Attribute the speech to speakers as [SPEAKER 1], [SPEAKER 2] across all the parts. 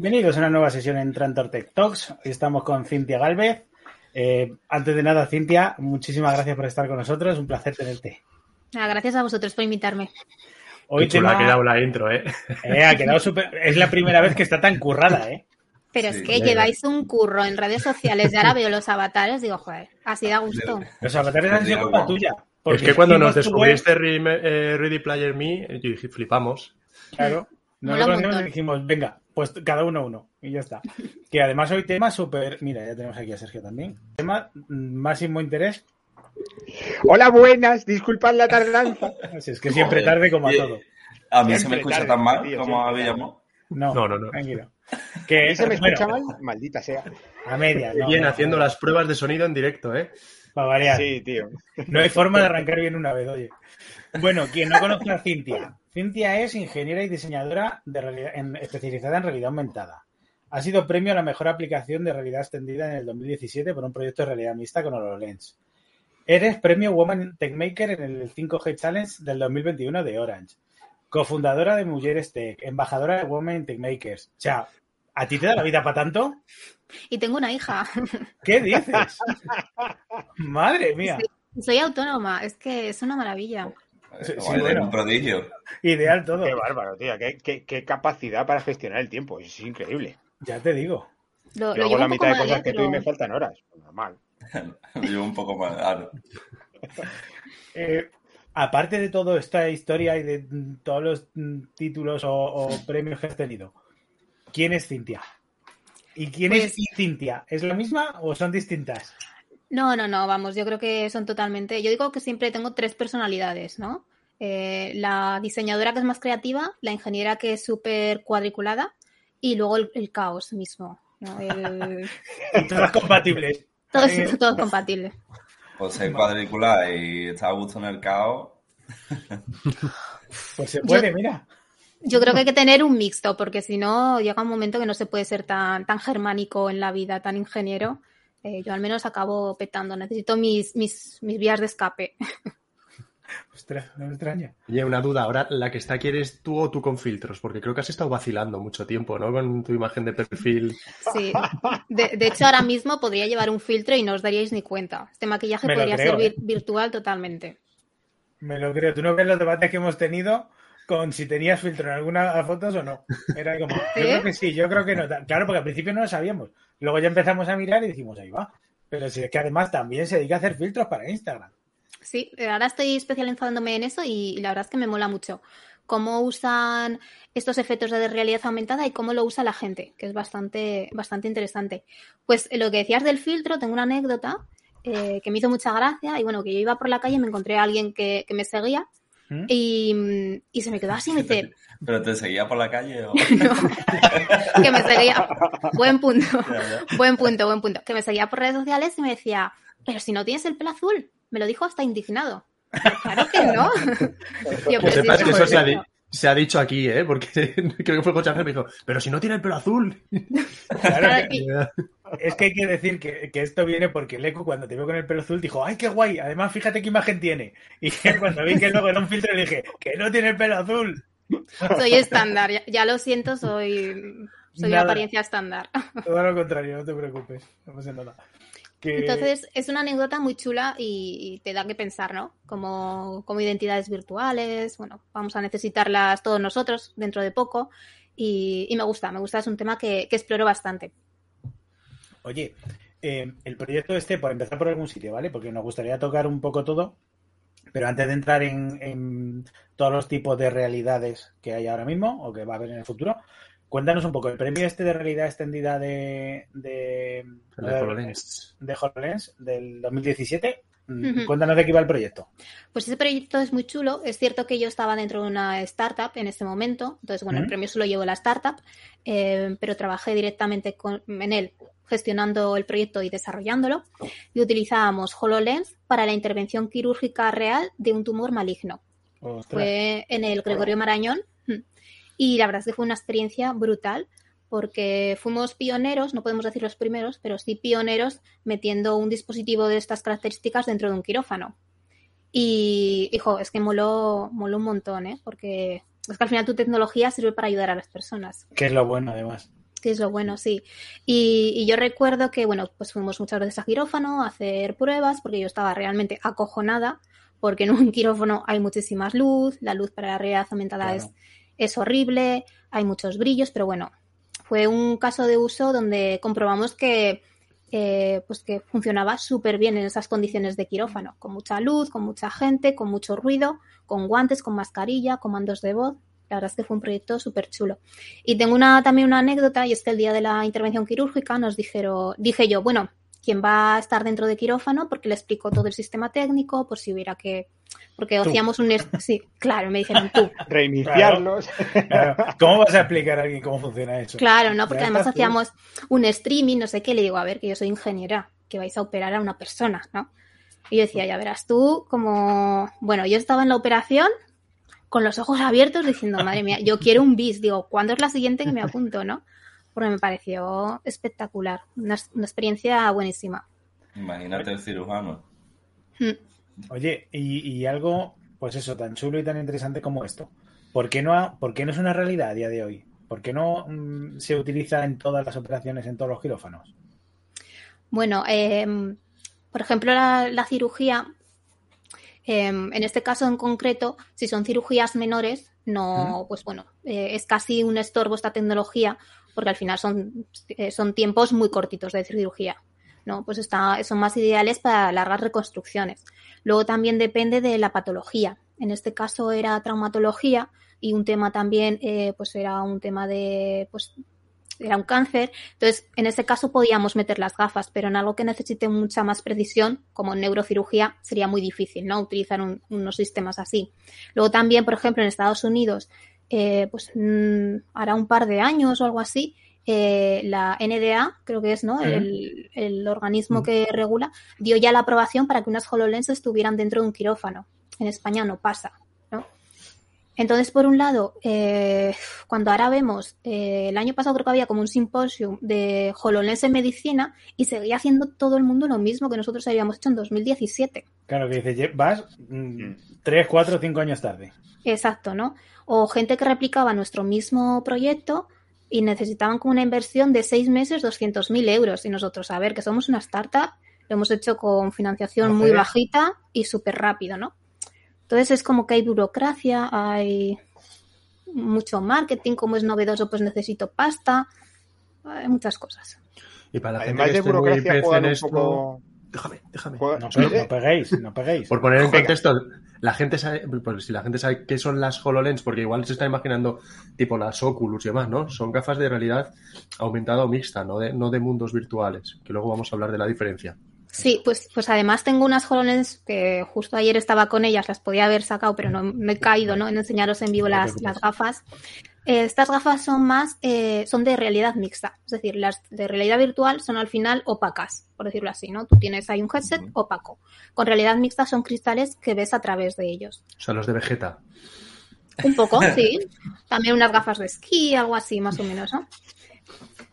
[SPEAKER 1] bienvenidos a una nueva sesión en Trantor Tech Talks. Hoy estamos con Cintia Galvez. Eh, antes de nada, Cintia, muchísimas gracias por estar con nosotros. Un placer tenerte.
[SPEAKER 2] Ah, gracias a vosotros por invitarme.
[SPEAKER 3] Hoy Qué chula tema... ha quedado la intro, ¿eh?
[SPEAKER 1] eh ha quedado super... Es la primera vez que está tan currada, ¿eh?
[SPEAKER 2] Pero sí, es que lleváis un curro en redes sociales y ahora veo los avatares, digo, joder, así da gusto.
[SPEAKER 1] Los avatares han sido culpa tuya.
[SPEAKER 3] Es que cuando nos descubriste eh, Ready Player Me, yo dije, flipamos.
[SPEAKER 1] Claro. Nosotros nos dijimos, venga, pues cada uno uno y ya está. Que además hoy tema súper... Mira, ya tenemos aquí a Sergio también. Tema máximo interés.
[SPEAKER 4] Hola, buenas. Disculpad la tardanza.
[SPEAKER 1] Así es que siempre tarde como a todo.
[SPEAKER 5] A mí se me escucha tan mal tío, como habíamos.
[SPEAKER 1] No,
[SPEAKER 3] no, no. no.
[SPEAKER 1] Tranquilo.
[SPEAKER 4] Que, ¿Se me escucha bueno, mal? Maldita sea.
[SPEAKER 1] A media. No,
[SPEAKER 3] bien,
[SPEAKER 1] no,
[SPEAKER 3] haciendo las pruebas de sonido en directo, ¿eh?
[SPEAKER 1] Para variar.
[SPEAKER 4] Sí, tío.
[SPEAKER 1] No hay forma de arrancar bien una vez, oye. Bueno, quien no conoce a Cintia. Cintia es ingeniera y diseñadora de realidad, en, especializada en realidad aumentada. Ha sido premio a la mejor aplicación de realidad extendida en el 2017 por un proyecto de realidad mixta con HoloLens. Eres premio Woman Techmaker en el 5G Challenge del 2021 de Orange. Cofundadora de Mujeres Tech, embajadora de Women Techmakers. O sea, ¿a ti te da la vida para tanto?
[SPEAKER 2] Y tengo una hija.
[SPEAKER 1] ¿Qué dices? Madre mía.
[SPEAKER 2] Soy autónoma, es que es una maravilla.
[SPEAKER 5] Sí, sí, bueno. un prodigio.
[SPEAKER 1] Ideal todo.
[SPEAKER 4] Qué bárbaro, tío. Qué, qué, qué, capacidad para gestionar el tiempo. Es increíble.
[SPEAKER 1] Ya te digo.
[SPEAKER 2] Lo,
[SPEAKER 4] Yo
[SPEAKER 2] lo
[SPEAKER 4] hago la mitad de cosas
[SPEAKER 2] mal,
[SPEAKER 4] que
[SPEAKER 2] ¿eh?
[SPEAKER 4] tú y me faltan horas. Pues Normal.
[SPEAKER 5] Yo un poco más. claro.
[SPEAKER 1] Eh, aparte de toda esta historia y de todos los títulos o, o premios que has tenido, ¿quién es Cintia? ¿Y quién es
[SPEAKER 2] Pues-
[SPEAKER 1] Cintia? ¿Es la misma o son distintas?
[SPEAKER 2] No, no, no, vamos, yo creo que son totalmente. Yo digo que siempre tengo tres personalidades, ¿no? Eh, la diseñadora que es más creativa, la ingeniera que es súper cuadriculada y luego el, el caos mismo. ¿no? El-
[SPEAKER 1] Y todas compatibles.
[SPEAKER 2] todo,
[SPEAKER 1] Eh,
[SPEAKER 2] es, todo es compatible.
[SPEAKER 5] Pues ser cuadricular y estar a gusto en el caos.
[SPEAKER 1] Pues se puede, mira.
[SPEAKER 2] Yo creo que hay que tener un mixto, porque si no, llega un momento que no se puede ser tan, tan germánico en la vida, tan ingeniero. Eh, yo al menos acabo petando. Necesito mis, mis, mis vías de escape.
[SPEAKER 1] Ostras, no me extraña.
[SPEAKER 3] Oye, una duda. Ahora, la que está aquí eres tú o tú con filtros, porque creo que has estado vacilando mucho tiempo, ¿no? Con tu imagen de perfil.
[SPEAKER 2] Sí. De, de hecho, ahora mismo podría llevar un filtro y no os daríais ni cuenta. Este maquillaje podría
[SPEAKER 1] creo,
[SPEAKER 2] ser vir-
[SPEAKER 1] ¿eh?
[SPEAKER 2] virtual totalmente.
[SPEAKER 1] Me lo creo. ¿Tú no ves los debates que hemos tenido con si tenías filtro en alguna fotos o no? Era como, yo creo que sí, yo creo que no. Claro, porque al principio no lo sabíamos. Luego ya empezamos a mirar y dijimos, ahí va. Pero si es que además también se dedica a hacer filtros para Instagram.
[SPEAKER 2] Sí, eh, ahora estoy especializándome en eso y, y la verdad es que me mola mucho cómo usan estos efectos de realidad aumentada y cómo lo usa la gente, que es bastante, bastante interesante. Pues eh, lo que decías del filtro, tengo una anécdota eh, que me hizo mucha gracia y bueno, que yo iba por la calle y me encontré a alguien que, que me seguía
[SPEAKER 1] ¿Mm?
[SPEAKER 2] y, y se me quedó así y me dice,
[SPEAKER 5] ¿Pero te seguía por la calle o...?
[SPEAKER 2] no, que me seguía, buen punto, buen punto, buen punto, que me seguía por redes sociales y me decía, pero si no tienes el pelo azul, me lo dijo hasta indignado. Claro que no. Yo,
[SPEAKER 3] Que
[SPEAKER 2] pero si
[SPEAKER 3] sepas que eso se ha,
[SPEAKER 2] gusta.
[SPEAKER 3] di- se ha dicho aquí, ¿eh? Porque creo que fue José Ángel que me dijo, pero si no tiene el pelo azul.
[SPEAKER 1] Claro es que hay que decir que, que esto viene porque Leku cuando te veo con el pelo azul dijo, ¡ay, qué guay! Además, fíjate qué imagen tiene. Y cuando vi que luego era un filtro le dije, ¡que no tiene el pelo azul!
[SPEAKER 2] Soy estándar, ya, ya lo siento, soy, soy de apariencia estándar.
[SPEAKER 1] Todo lo contrario, no te preocupes. No pasa nada. Que-
[SPEAKER 2] Entonces, es una anécdota muy chula y, y te da que pensar, ¿no? Como, como identidades virtuales, bueno, vamos a necesitarlas todos nosotros dentro de poco y, y me gusta, me gusta, es un tema que, que exploro bastante.
[SPEAKER 1] Oye, eh, el proyecto este, por empezar por algún sitio, ¿vale? Porque nos gustaría tocar un poco todo. Pero antes de entrar en, en todos los tipos de realidades que hay ahora mismo o que va a haber en el futuro, cuéntanos un poco, el premio este de realidad extendida de, de,
[SPEAKER 3] de HoloLens.
[SPEAKER 1] de HoloLens del 2017, mm,
[SPEAKER 2] Ujú.
[SPEAKER 1] cuéntanos de qué va el proyecto.
[SPEAKER 2] Pues ese proyecto es muy chulo. Es cierto que yo estaba dentro de una startup en este momento. Entonces, bueno, el premio solo llevo la startup, eh, pero trabajé directamente con- en él, gestionando el proyecto y desarrollándolo. Y utilizábamos HoloLens para la intervención quirúrgica real de un tumor maligno.
[SPEAKER 1] Ostras.
[SPEAKER 2] Fue en el Gregorio Marañón. Y la verdad es que fue una experiencia brutal porque fuimos pioneros, no podemos decir los primeros, pero sí pioneros metiendo un dispositivo de estas características dentro de un quirófano. Y, hijo, es que moló, moló un montón, ¿eh? Porque es que al final tu tecnología sirve para ayudar a las personas.
[SPEAKER 1] Que es lo bueno, además.
[SPEAKER 2] Que es lo bueno, sí. Y, y yo recuerdo que, bueno, pues fuimos muchas veces a quirófano a hacer pruebas, porque yo estaba realmente acojonada, porque en un quirófano hay muchísima luz, la luz para la realidad aumentada
[SPEAKER 1] Claro.
[SPEAKER 2] es, es horrible, hay muchos brillos, pero bueno, fue un caso de uso donde comprobamos que, eh, pues que funcionaba súper bien en esas condiciones de quirófano, con mucha luz, con mucha gente, con mucho ruido, con guantes, con mascarilla, comandos de voz. La verdad es que fue un proyecto súper chulo. Y tengo una, también una anécdota, y es que el día de la intervención quirúrgica nos dijeron, dije yo, bueno, ¿quién va a estar dentro de quirófano? Porque le explico todo el sistema técnico, por si hubiera que... Porque
[SPEAKER 1] Tú.
[SPEAKER 2] hacíamos un... Sí, claro, me dijeron tú.
[SPEAKER 4] Reiniciarlos.
[SPEAKER 1] Claro. ¿Cómo vas a explicar a alguien cómo funciona eso?
[SPEAKER 2] Claro, ¿no? Porque además
[SPEAKER 1] tú.
[SPEAKER 2] hacíamos un streaming, no sé qué, le digo, a ver, que yo soy ingeniera, que vais a operar a una persona, ¿no? Y yo decía, ya verás tú, como, bueno, yo estaba en la operación con los ojos abiertos diciendo, madre mía, yo quiero un bis, digo, ¿cuándo es la siguiente que me apunto, no? Porque me pareció espectacular, una, una experiencia buenísima.
[SPEAKER 5] Imagínate el cirujano.
[SPEAKER 2] Mm.
[SPEAKER 1] Oye, y, y algo, pues eso, tan chulo y tan interesante como esto. ¿Por qué no, ha- por qué no es una realidad a día de hoy? ¿Por qué no mm, se utiliza en todas las operaciones, en todos los quirófanos?
[SPEAKER 2] Bueno, eh, por ejemplo, la, la cirugía, eh, en este caso en concreto, si son cirugías menores, no, pues bueno, eh, es casi un estorbo esta tecnología, porque al final son, eh, son tiempos muy cortitos de cirugía. ¿no? Pues está, son más ideales para largas reconstrucciones. Luego también depende de la patología. En este caso era traumatología y un tema también, eh, pues era un tema de, pues era un cáncer. Entonces, en este caso podíamos meter las gafas, pero en algo que necesite mucha más precisión, como en neurocirugía, sería muy difícil, ¿no? Utilizar un- unos sistemas así. Luego también, por ejemplo, en Estados Unidos, eh, pues mm, hará un par de años o algo así, eh, la NDA, creo que es, ¿no? El, el organismo que regula, dio ya la aprobación para que unas HoloLens estuvieran dentro de un quirófano. En España no pasa, ¿no? Entonces, por un lado, eh, cuando ahora vemos, eh, el año pasado creo que había como un simposio de HoloLens en medicina y seguía haciendo todo el mundo lo mismo que nosotros habíamos hecho en 2017.
[SPEAKER 1] Claro que dices, "Ye- vas mm, tres, cuatro, cinco años tarde.
[SPEAKER 2] Exacto, ¿no? O gente que replicaba nuestro mismo proyecto y necesitaban como una inversión de seis meses 200.000 euros. Y nosotros, a ver, que somos una startup, lo hemos hecho con financiación muy bajita y súper rápido, ¿no? Entonces es como que hay burocracia, hay mucho marketing, como es novedoso, pues necesito pasta, hay muchas cosas.
[SPEAKER 3] Y para la
[SPEAKER 4] Además
[SPEAKER 3] gente que
[SPEAKER 4] burocracia, un
[SPEAKER 3] esto...
[SPEAKER 4] poco.
[SPEAKER 3] Déjame, déjame.
[SPEAKER 1] No, peguéis, no peguéis.
[SPEAKER 3] Por poner en contexto, la gente sabe, pues si la gente sabe qué son las HoloLens, porque igual se está imaginando tipo las Oculus y demás, ¿no? Son gafas de realidad aumentada o mixta, no de, no de mundos virtuales, que luego vamos a hablar de la diferencia.
[SPEAKER 2] Sí, pues, pues además tengo unas HoloLens que justo ayer estaba con ellas, las podía haber sacado, pero no, no he caído ¿no? en enseñaros en vivo las, las gafas. Eh, estas gafas son más, eh, son de realidad mixta, es decir, las de realidad virtual son al final opacas, por decirlo así, ¿no? Tú tienes ahí un headset opaco. Con realidad mixta son cristales que ves a través de ellos.
[SPEAKER 3] O sea, los de Vegeta.
[SPEAKER 2] Un poco, sí. También unas gafas de esquí, algo así, más o menos, ¿no?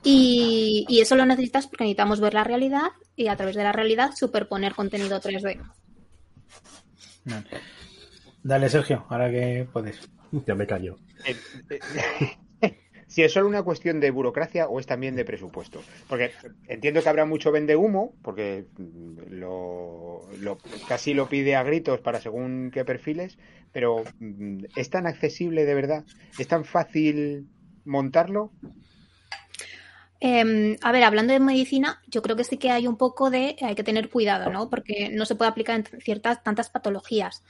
[SPEAKER 2] Y, y eso lo necesitas porque necesitamos ver la realidad y a través de la realidad superponer contenido 3D.
[SPEAKER 1] Dale, Sergio, ahora que puedes.
[SPEAKER 3] Ya me callo.
[SPEAKER 4] Eh, eh, si es solo una cuestión de burocracia o es también de presupuesto. Porque entiendo que habrá mucho vende humo, porque mm, lo, lo- casi lo pide a gritos para según qué perfiles, pero mm, ¿es tan accesible de verdad? ¿Es tan fácil montarlo?
[SPEAKER 2] Em, a ver, hablando de medicina, yo creo que sí que hay un poco de, hay que tener cuidado, ¿no? Porque no se puede aplicar en ciertas, tantas patologías.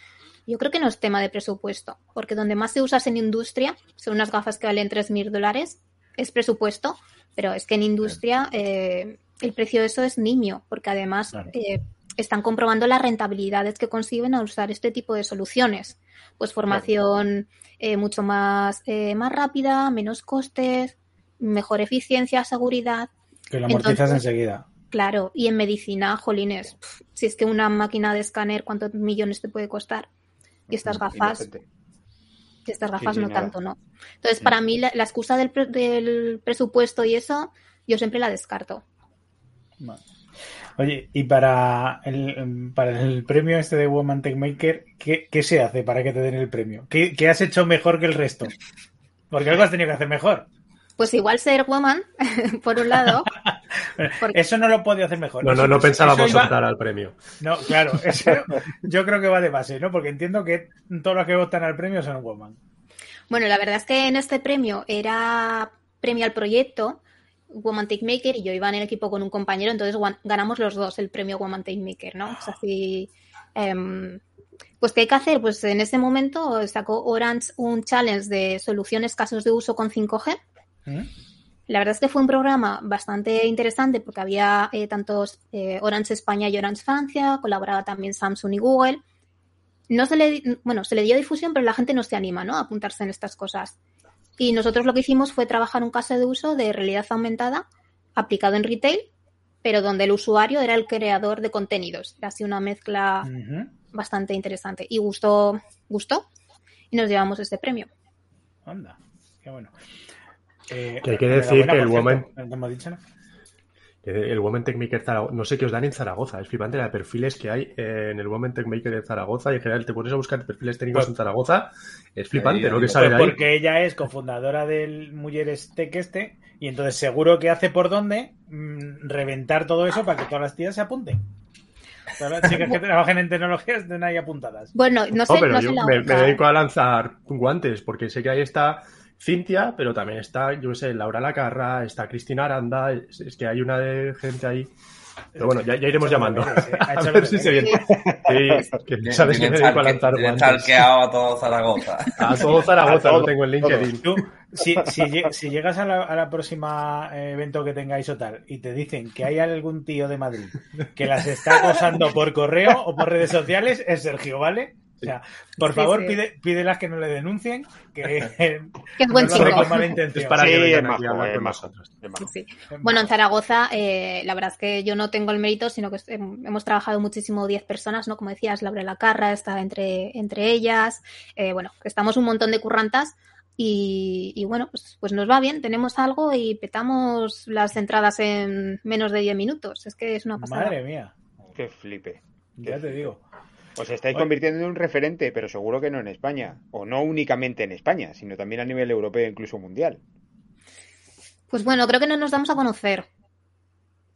[SPEAKER 2] Yo creo que no es tema de presupuesto, porque donde más se usa es en industria, son unas gafas que valen 3.000 dólares, es presupuesto, pero es que en industria eh, el precio de eso es niño, porque además
[SPEAKER 1] Claro.
[SPEAKER 2] eh, están comprobando las rentabilidades que consiguen al usar este tipo de soluciones. Pues formación eh, mucho más, eh, más rápida, menos costes, mejor eficiencia, seguridad.
[SPEAKER 1] Que lo amortizas
[SPEAKER 2] Entonces-
[SPEAKER 1] enseguida.
[SPEAKER 2] Claro, y en medicina, jolines, pf, si es que una máquina de escáner, ¿cuántos millones te puede costar? Y estas gafas,
[SPEAKER 4] Inocente.
[SPEAKER 2] y estas gafas
[SPEAKER 4] sí,
[SPEAKER 2] no
[SPEAKER 4] nada.
[SPEAKER 2] tanto, ¿no? Entonces, para mí, la, la excusa del, pre- del presupuesto y eso, yo siempre la descarto.
[SPEAKER 1] Vale. Oye, y para el, para el premio este de Woman Tech Maker, ¿qué, qué se hace para que te den el premio? ¿Qué, qué has hecho mejor que el resto? Porque algo has tenido que hacer mejor.
[SPEAKER 2] Pues igual ser woman, por un lado, Porque-
[SPEAKER 1] Eso no lo podía hacer mejor.
[SPEAKER 3] No, no, no pensábamos
[SPEAKER 1] iba-
[SPEAKER 3] optar al premio.
[SPEAKER 1] No, claro, eso yo creo que va de base, ¿no? Porque entiendo que todos los que votan al premio son Woman.
[SPEAKER 2] Bueno, la verdad es que en este premio era premio al proyecto Woman Take Maker y yo iba en el equipo con un compañero, entonces ganamos los dos el premio Woman Take Maker, ¿no? Es así. em, pues, ¿qué hay que hacer? Pues en ese momento sacó Orange un challenge de soluciones casos de uso con 5G.
[SPEAKER 1] ¿Mm?
[SPEAKER 2] La verdad es que fue un programa bastante interesante porque había eh, tantos eh, Orange España y Orange Francia, colaboraba también Samsung y Google. No se le, bueno, se le dio difusión, pero la gente no se anima, ¿no? A apuntarse en estas cosas. Y nosotros lo que hicimos fue trabajar un caso de uso de realidad aumentada aplicado en retail, pero donde el usuario era el creador de contenidos. Era así una mezcla bastante interesante. Y gustó, gustó. Y nos llevamos este premio.
[SPEAKER 1] Anda, qué bueno. Eh,
[SPEAKER 3] Que hay que decir que el Woman-
[SPEAKER 1] ¿no hemos dicho, no?
[SPEAKER 3] El Women Tech Maker Zaragoza, no sé qué os dan en Zaragoza, es flipante la de perfiles que hay eh, en el Women Tech Maker de Zaragoza y en general te pones a buscar perfiles técnicos
[SPEAKER 1] Pues-
[SPEAKER 3] en Zaragoza, es flipante lo que sale
[SPEAKER 1] Pues
[SPEAKER 3] de ahí.
[SPEAKER 1] porque ella es cofundadora del Mujeres Tech este y entonces seguro que hace por dónde mm, reventar todo eso para que todas las tías se apunten. Todas las chicas que trabajen en tecnología estén ahí apuntadas.
[SPEAKER 2] Bueno, no
[SPEAKER 3] No,
[SPEAKER 2] sé,
[SPEAKER 3] pero
[SPEAKER 2] no sé
[SPEAKER 3] yo
[SPEAKER 2] la
[SPEAKER 3] me, dedico a lanzar guantes porque sé que ahí está Cintia, pero también está, yo qué sé, Laura Lacarra, está Cristina Aranda, es, es que hay una de gente ahí. Pero bueno, ya, ya iremos llamando.
[SPEAKER 1] ¿eh?
[SPEAKER 3] A ver si se viene. Sí, que sabes que me dedico a lanzar
[SPEAKER 5] a todo Zaragoza.
[SPEAKER 3] A todo Zaragoza
[SPEAKER 4] A todo,
[SPEAKER 3] lo tengo en LinkedIn.
[SPEAKER 1] Tú, si, si, lle- si llegas a la, a la próxima eh, evento que tengáis o tal y te dicen que hay algún tío de Madrid que las está acosando por correo o por redes sociales, es Sergio, ¿vale? O sea, por
[SPEAKER 2] Sí,
[SPEAKER 1] favor,
[SPEAKER 2] sí.
[SPEAKER 1] Pide, pídelas que no le denuncien, que,
[SPEAKER 2] Que es buen
[SPEAKER 1] no
[SPEAKER 2] chico.
[SPEAKER 3] Es para
[SPEAKER 4] Sí,
[SPEAKER 3] que
[SPEAKER 4] es. Es majo.
[SPEAKER 2] Sí. Bueno, en Zaragoza, eh, la verdad es que yo no tengo el mérito, sino que hem- hemos trabajado muchísimo 10 personas, ¿no? Como decías, Laura Lacarra está entre, entre ellas. Eh, bueno, estamos un montón de currantas y, y bueno, pues, pues nos va bien, tenemos algo y petamos las entradas en menos de 10 minutos. Es que es una pasada.
[SPEAKER 1] Madre mía,
[SPEAKER 4] Qué flipe.
[SPEAKER 1] ya te digo.
[SPEAKER 4] Os estáis
[SPEAKER 1] Oye.
[SPEAKER 4] convirtiendo en un referente, pero seguro que no en España. O no únicamente en España, sino también a nivel europeo, incluso mundial.
[SPEAKER 2] Pues bueno, creo que no nos damos a conocer.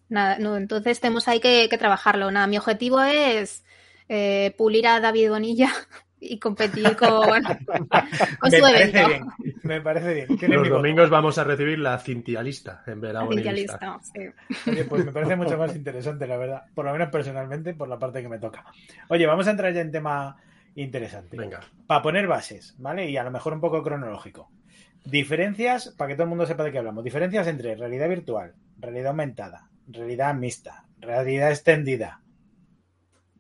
[SPEAKER 2] Nada, no, entonces tenemos ahí que, que trabajarlo. Nada, mi objetivo es eh, pulir a David Bonilla y competir con, con
[SPEAKER 1] Me
[SPEAKER 2] su
[SPEAKER 1] parece
[SPEAKER 2] evento.
[SPEAKER 1] bien, me parece bien.
[SPEAKER 3] Los
[SPEAKER 1] mi voto.
[SPEAKER 3] domingos vamos a recibir la cintialista en vez de la
[SPEAKER 2] listo, sí.
[SPEAKER 1] Oye, pues me parece mucho más interesante, la verdad. Por lo menos personalmente, por la parte que me toca. Oye, vamos a entrar ya en tema interesante.
[SPEAKER 3] Venga.
[SPEAKER 1] Para poner bases, ¿vale? Y a lo mejor un poco cronológico. Diferencias, para que todo el mundo sepa de qué hablamos. Diferencias entre realidad virtual, realidad aumentada, realidad mixta, realidad extendida.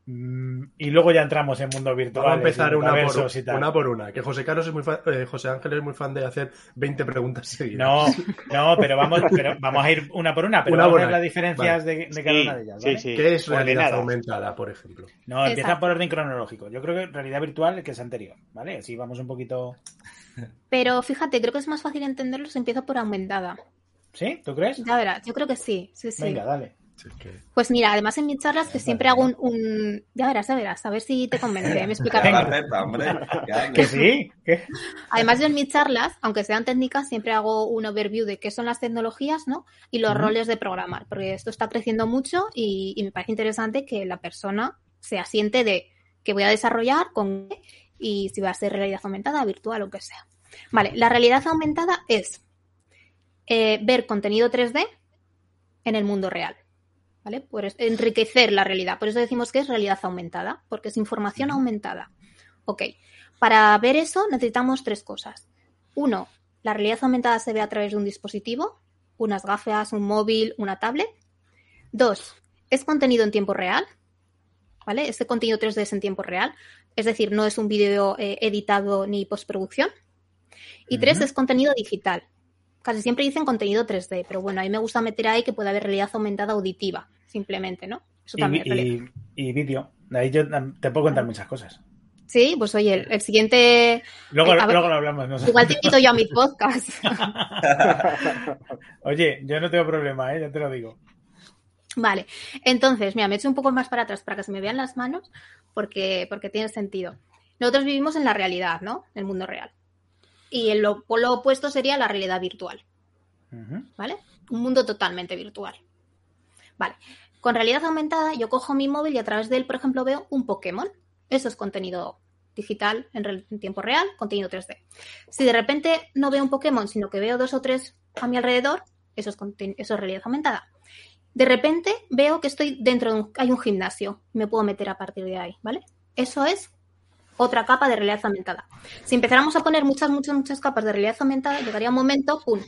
[SPEAKER 1] Mm, Y luego ya entramos en mundo virtual.
[SPEAKER 3] Vamos a empezar una por,
[SPEAKER 1] y tal.
[SPEAKER 3] una por una. Que José Carlos es muy fan- eh, José Ángel es muy fan de hacer 20 preguntas seguidas.
[SPEAKER 1] No, no, pero vamos, pero vamos a ir una por una, pero
[SPEAKER 3] Una
[SPEAKER 1] vamos
[SPEAKER 3] por
[SPEAKER 1] a ver las diferencias de, de cada
[SPEAKER 4] Sí,
[SPEAKER 1] una de ellas.
[SPEAKER 4] sí,
[SPEAKER 1] ¿vale?
[SPEAKER 4] sí.
[SPEAKER 3] ¿Qué es realidad
[SPEAKER 4] Ordenadas.
[SPEAKER 3] aumentada, por ejemplo?
[SPEAKER 1] No, empieza
[SPEAKER 2] Exacto.
[SPEAKER 1] por orden cronológico. Yo creo que realidad virtual que es anterior, ¿vale? Así vamos un poquito.
[SPEAKER 2] Pero fíjate, creo que es más fácil entenderlo si empiezo por aumentada.
[SPEAKER 1] ¿Sí? ¿Tú crees?
[SPEAKER 2] Ya verás, yo creo que sí, sí, sí.
[SPEAKER 1] Venga, dale.
[SPEAKER 3] Sí, que-
[SPEAKER 2] Pues mira, además en mis charlas que siempre hago un, un- Ya verás, ya verás, a ver si te convence, me explicaré.
[SPEAKER 1] Que sí. ¿Qué?
[SPEAKER 2] Además, yo en mis charlas, aunque sean técnicas, siempre hago un overview de qué son las tecnologías, ¿no? Y los roles de programar, porque esto está creciendo mucho y, y me parece interesante que la persona se asiente de qué voy a desarrollar, con qué, y si va a ser realidad aumentada, virtual o que sea. Vale, la realidad aumentada es eh, ver contenido 3D en el mundo real. ¿Vale? Por enriquecer la realidad. Por eso decimos que es realidad aumentada, porque es información aumentada. Ok. Para ver eso necesitamos tres cosas. Uno, la realidad aumentada se ve a través de un dispositivo, unas gafas, un móvil, una tablet. Dos, es contenido en tiempo real. ¿Vale? Este contenido 3D es en tiempo real. Es decir, no es un vídeo eh, editado ni postproducción. Y tres, es contenido digital. Casi siempre dicen contenido 3D, pero bueno, a mí me gusta meter ahí que puede haber realidad aumentada auditiva, simplemente, ¿no? Eso
[SPEAKER 1] Y,
[SPEAKER 2] también realidad.
[SPEAKER 1] y- y vídeo. De ahí yo te puedo contar muchas cosas.
[SPEAKER 2] Sí, pues oye, el, el siguiente.
[SPEAKER 1] Luego,
[SPEAKER 2] Eh, ver,
[SPEAKER 1] luego lo hablamos. ¿no?
[SPEAKER 2] Igual te invito yo a mi podcast.
[SPEAKER 1] Oye, yo no tengo problema, ¿eh? ya te lo digo.
[SPEAKER 2] Vale, entonces, mira, me echo un poco más para atrás para que se me vean las manos, porque, porque tiene sentido. Nosotros vivimos en la realidad, ¿no? En el mundo real. Y el lo, opuesto sería la realidad virtual. ¿vale? Un mundo totalmente virtual. Vale, con realidad aumentada yo cojo mi móvil y a través de él, por ejemplo, veo un Pokémon. Eso es contenido digital en, tiempo real, contenido 3D. Si de repente no veo un Pokémon, sino que veo dos o tres a mi alrededor, eso es, eso es realidad aumentada. De repente veo que estoy dentro de un, hay un gimnasio, me puedo meter a partir de ahí, ¿vale? Eso es otra capa de realidad aumentada. Si empezáramos a poner muchas, muchas, muchas capas de realidad aumentada, llegaría un momento, ¡pum!,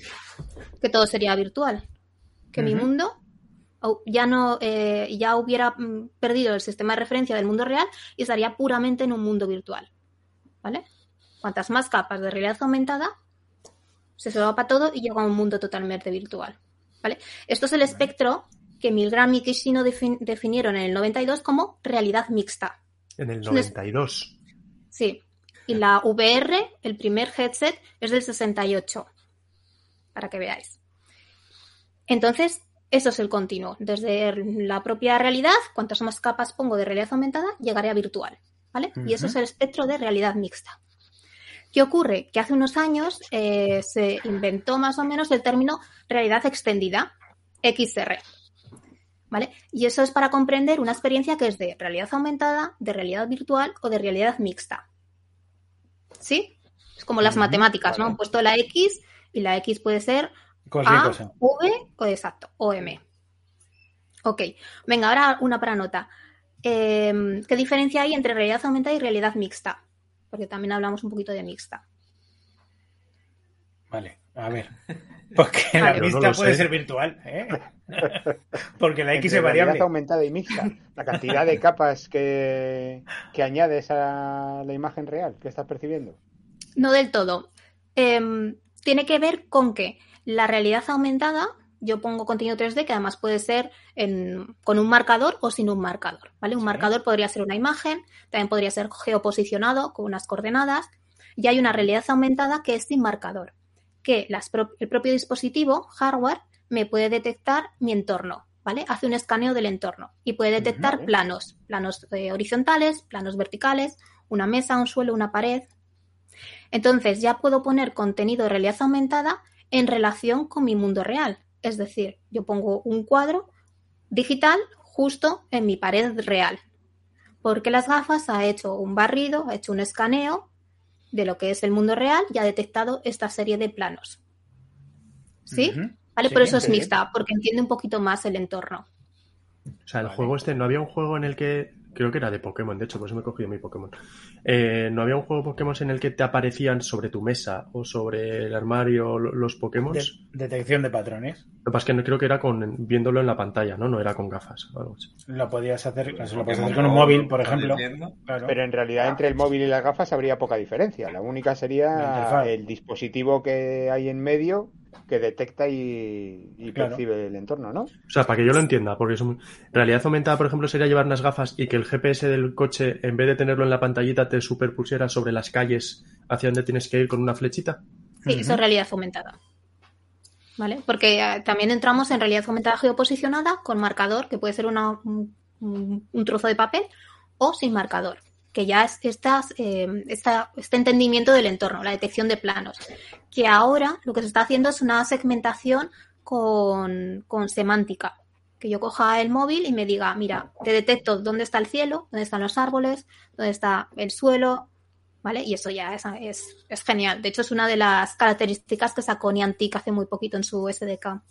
[SPEAKER 2] que todo sería virtual. Que mi mundo ya no eh, ya hubiera mm, perdido el sistema de referencia del mundo real y estaría puramente en un mundo virtual. ¿Vale? Cuantas más capas de realidad aumentada, se solapa todo y llega a un mundo totalmente virtual. ¿Vale? Esto es el espectro que Milgram y Kishino defin- definieron en el 92 como realidad mixta.
[SPEAKER 3] En el
[SPEAKER 2] Es un es-
[SPEAKER 3] 92.
[SPEAKER 2] Sí. Y la VR, el primer headset, es del 68. Para que veáis. Entonces, eso es el continuo. Desde la propia realidad, cuantas más capas pongo de realidad aumentada, llegaré a virtual. ¿Vale? Y eso es el espectro de realidad mixta. ¿Qué ocurre? Que hace unos años eh, se inventó más o menos el término realidad extendida, XR. ¿Vale? Y eso es para comprender una experiencia que es de realidad aumentada, de realidad virtual o de realidad mixta. ¿Sí? Es como las matemáticas, ¿no? Han puesto la X y la X puede ser
[SPEAKER 1] Cualquier
[SPEAKER 2] A,
[SPEAKER 1] cosa.
[SPEAKER 2] V o exacto, o M. Ok, venga, ahora una para nota. Eh, ¿Qué diferencia hay entre realidad aumentada y realidad mixta? Porque también hablamos un poquito de mixta.
[SPEAKER 1] Vale, a ver. Porque la
[SPEAKER 3] Yo no
[SPEAKER 1] vista
[SPEAKER 3] lo
[SPEAKER 1] puede
[SPEAKER 3] sé.
[SPEAKER 1] ser virtual, ¿eh? Porque la X
[SPEAKER 4] Entre
[SPEAKER 1] es
[SPEAKER 4] realidad
[SPEAKER 1] variable.
[SPEAKER 4] aumentada y mixta. La cantidad de capas que, que añades a la imagen real que estás percibiendo.
[SPEAKER 2] No del todo. Em, tiene que ver con que la realidad aumentada, yo pongo contenido 3D que además puede ser en- con un marcador o sin un marcador, ¿vale? Un
[SPEAKER 1] Sí.
[SPEAKER 2] marcador podría ser una imagen, también podría ser geoposicionado con unas coordenadas y hay una realidad aumentada que es sin marcador, que las pro- el propio dispositivo, hardware, me puede detectar mi entorno, ¿vale? Hace un escaneo del entorno y puede detectar planos, planos eh, horizontales, planos verticales, una mesa, un suelo, una pared, entonces ya puedo poner contenido de realidad aumentada en relación con mi mundo real. Es decir, yo pongo un cuadro digital justo en mi pared real. Porque las gafas ha hecho un barrido, ha hecho un escaneo de lo que es el mundo real y ha detectado esta serie de planos. ¿Sí? ¿Vale?
[SPEAKER 1] Sí,
[SPEAKER 2] Por eso es mixta, porque entiende un poquito más el entorno.
[SPEAKER 3] O sea, el
[SPEAKER 1] Vale.
[SPEAKER 3] juego este, no había un juego en el que, creo que era de Pokémon, de hecho, por eso me he cogido mi Pokémon. Eh, no había un juego Pokémon en el que te aparecían sobre tu mesa o sobre el armario lo- los Pokémon.
[SPEAKER 1] De- detección de patrones.
[SPEAKER 3] Lo que pasa es que no- creo que era con viéndolo en la pantalla, ¿no? No era con gafas. o algo así.
[SPEAKER 1] Lo podías hacer, lo con un móvil, por
[SPEAKER 5] ¿estás
[SPEAKER 1] ejemplo. Claro.
[SPEAKER 4] Pero en realidad entre el móvil y las gafas habría poca diferencia. La única sería el dispositivo que hay en medio que detecta y, y
[SPEAKER 1] Claro.
[SPEAKER 4] percibe el entorno, ¿no?
[SPEAKER 3] O sea, para que yo lo entienda, porque es realidad aumentada, por ejemplo, sería llevar unas gafas y que el GPS del coche, en vez de tenerlo en la pantallita, te superpusiera sobre las calles hacia donde tienes que ir con una flechita.
[SPEAKER 2] Sí, eso es realidad aumentada. ¿Vale? Porque eh, también entramos en realidad aumentada geoposicionada con marcador, que puede ser una- un, un- un trozo de papel, o sin marcador, que ya es estas, eh, esta- este entendimiento del entorno, la detección de planos. Que ahora lo que se está haciendo es una segmentación con, con semántica. Que yo coja el móvil y me diga, mira, te detecto dónde está el cielo, dónde están los árboles, dónde está el suelo, ¿vale? Y eso ya es, es, es genial. De hecho, es una de las características que sacó Niantic hace muy poquito en su SDK.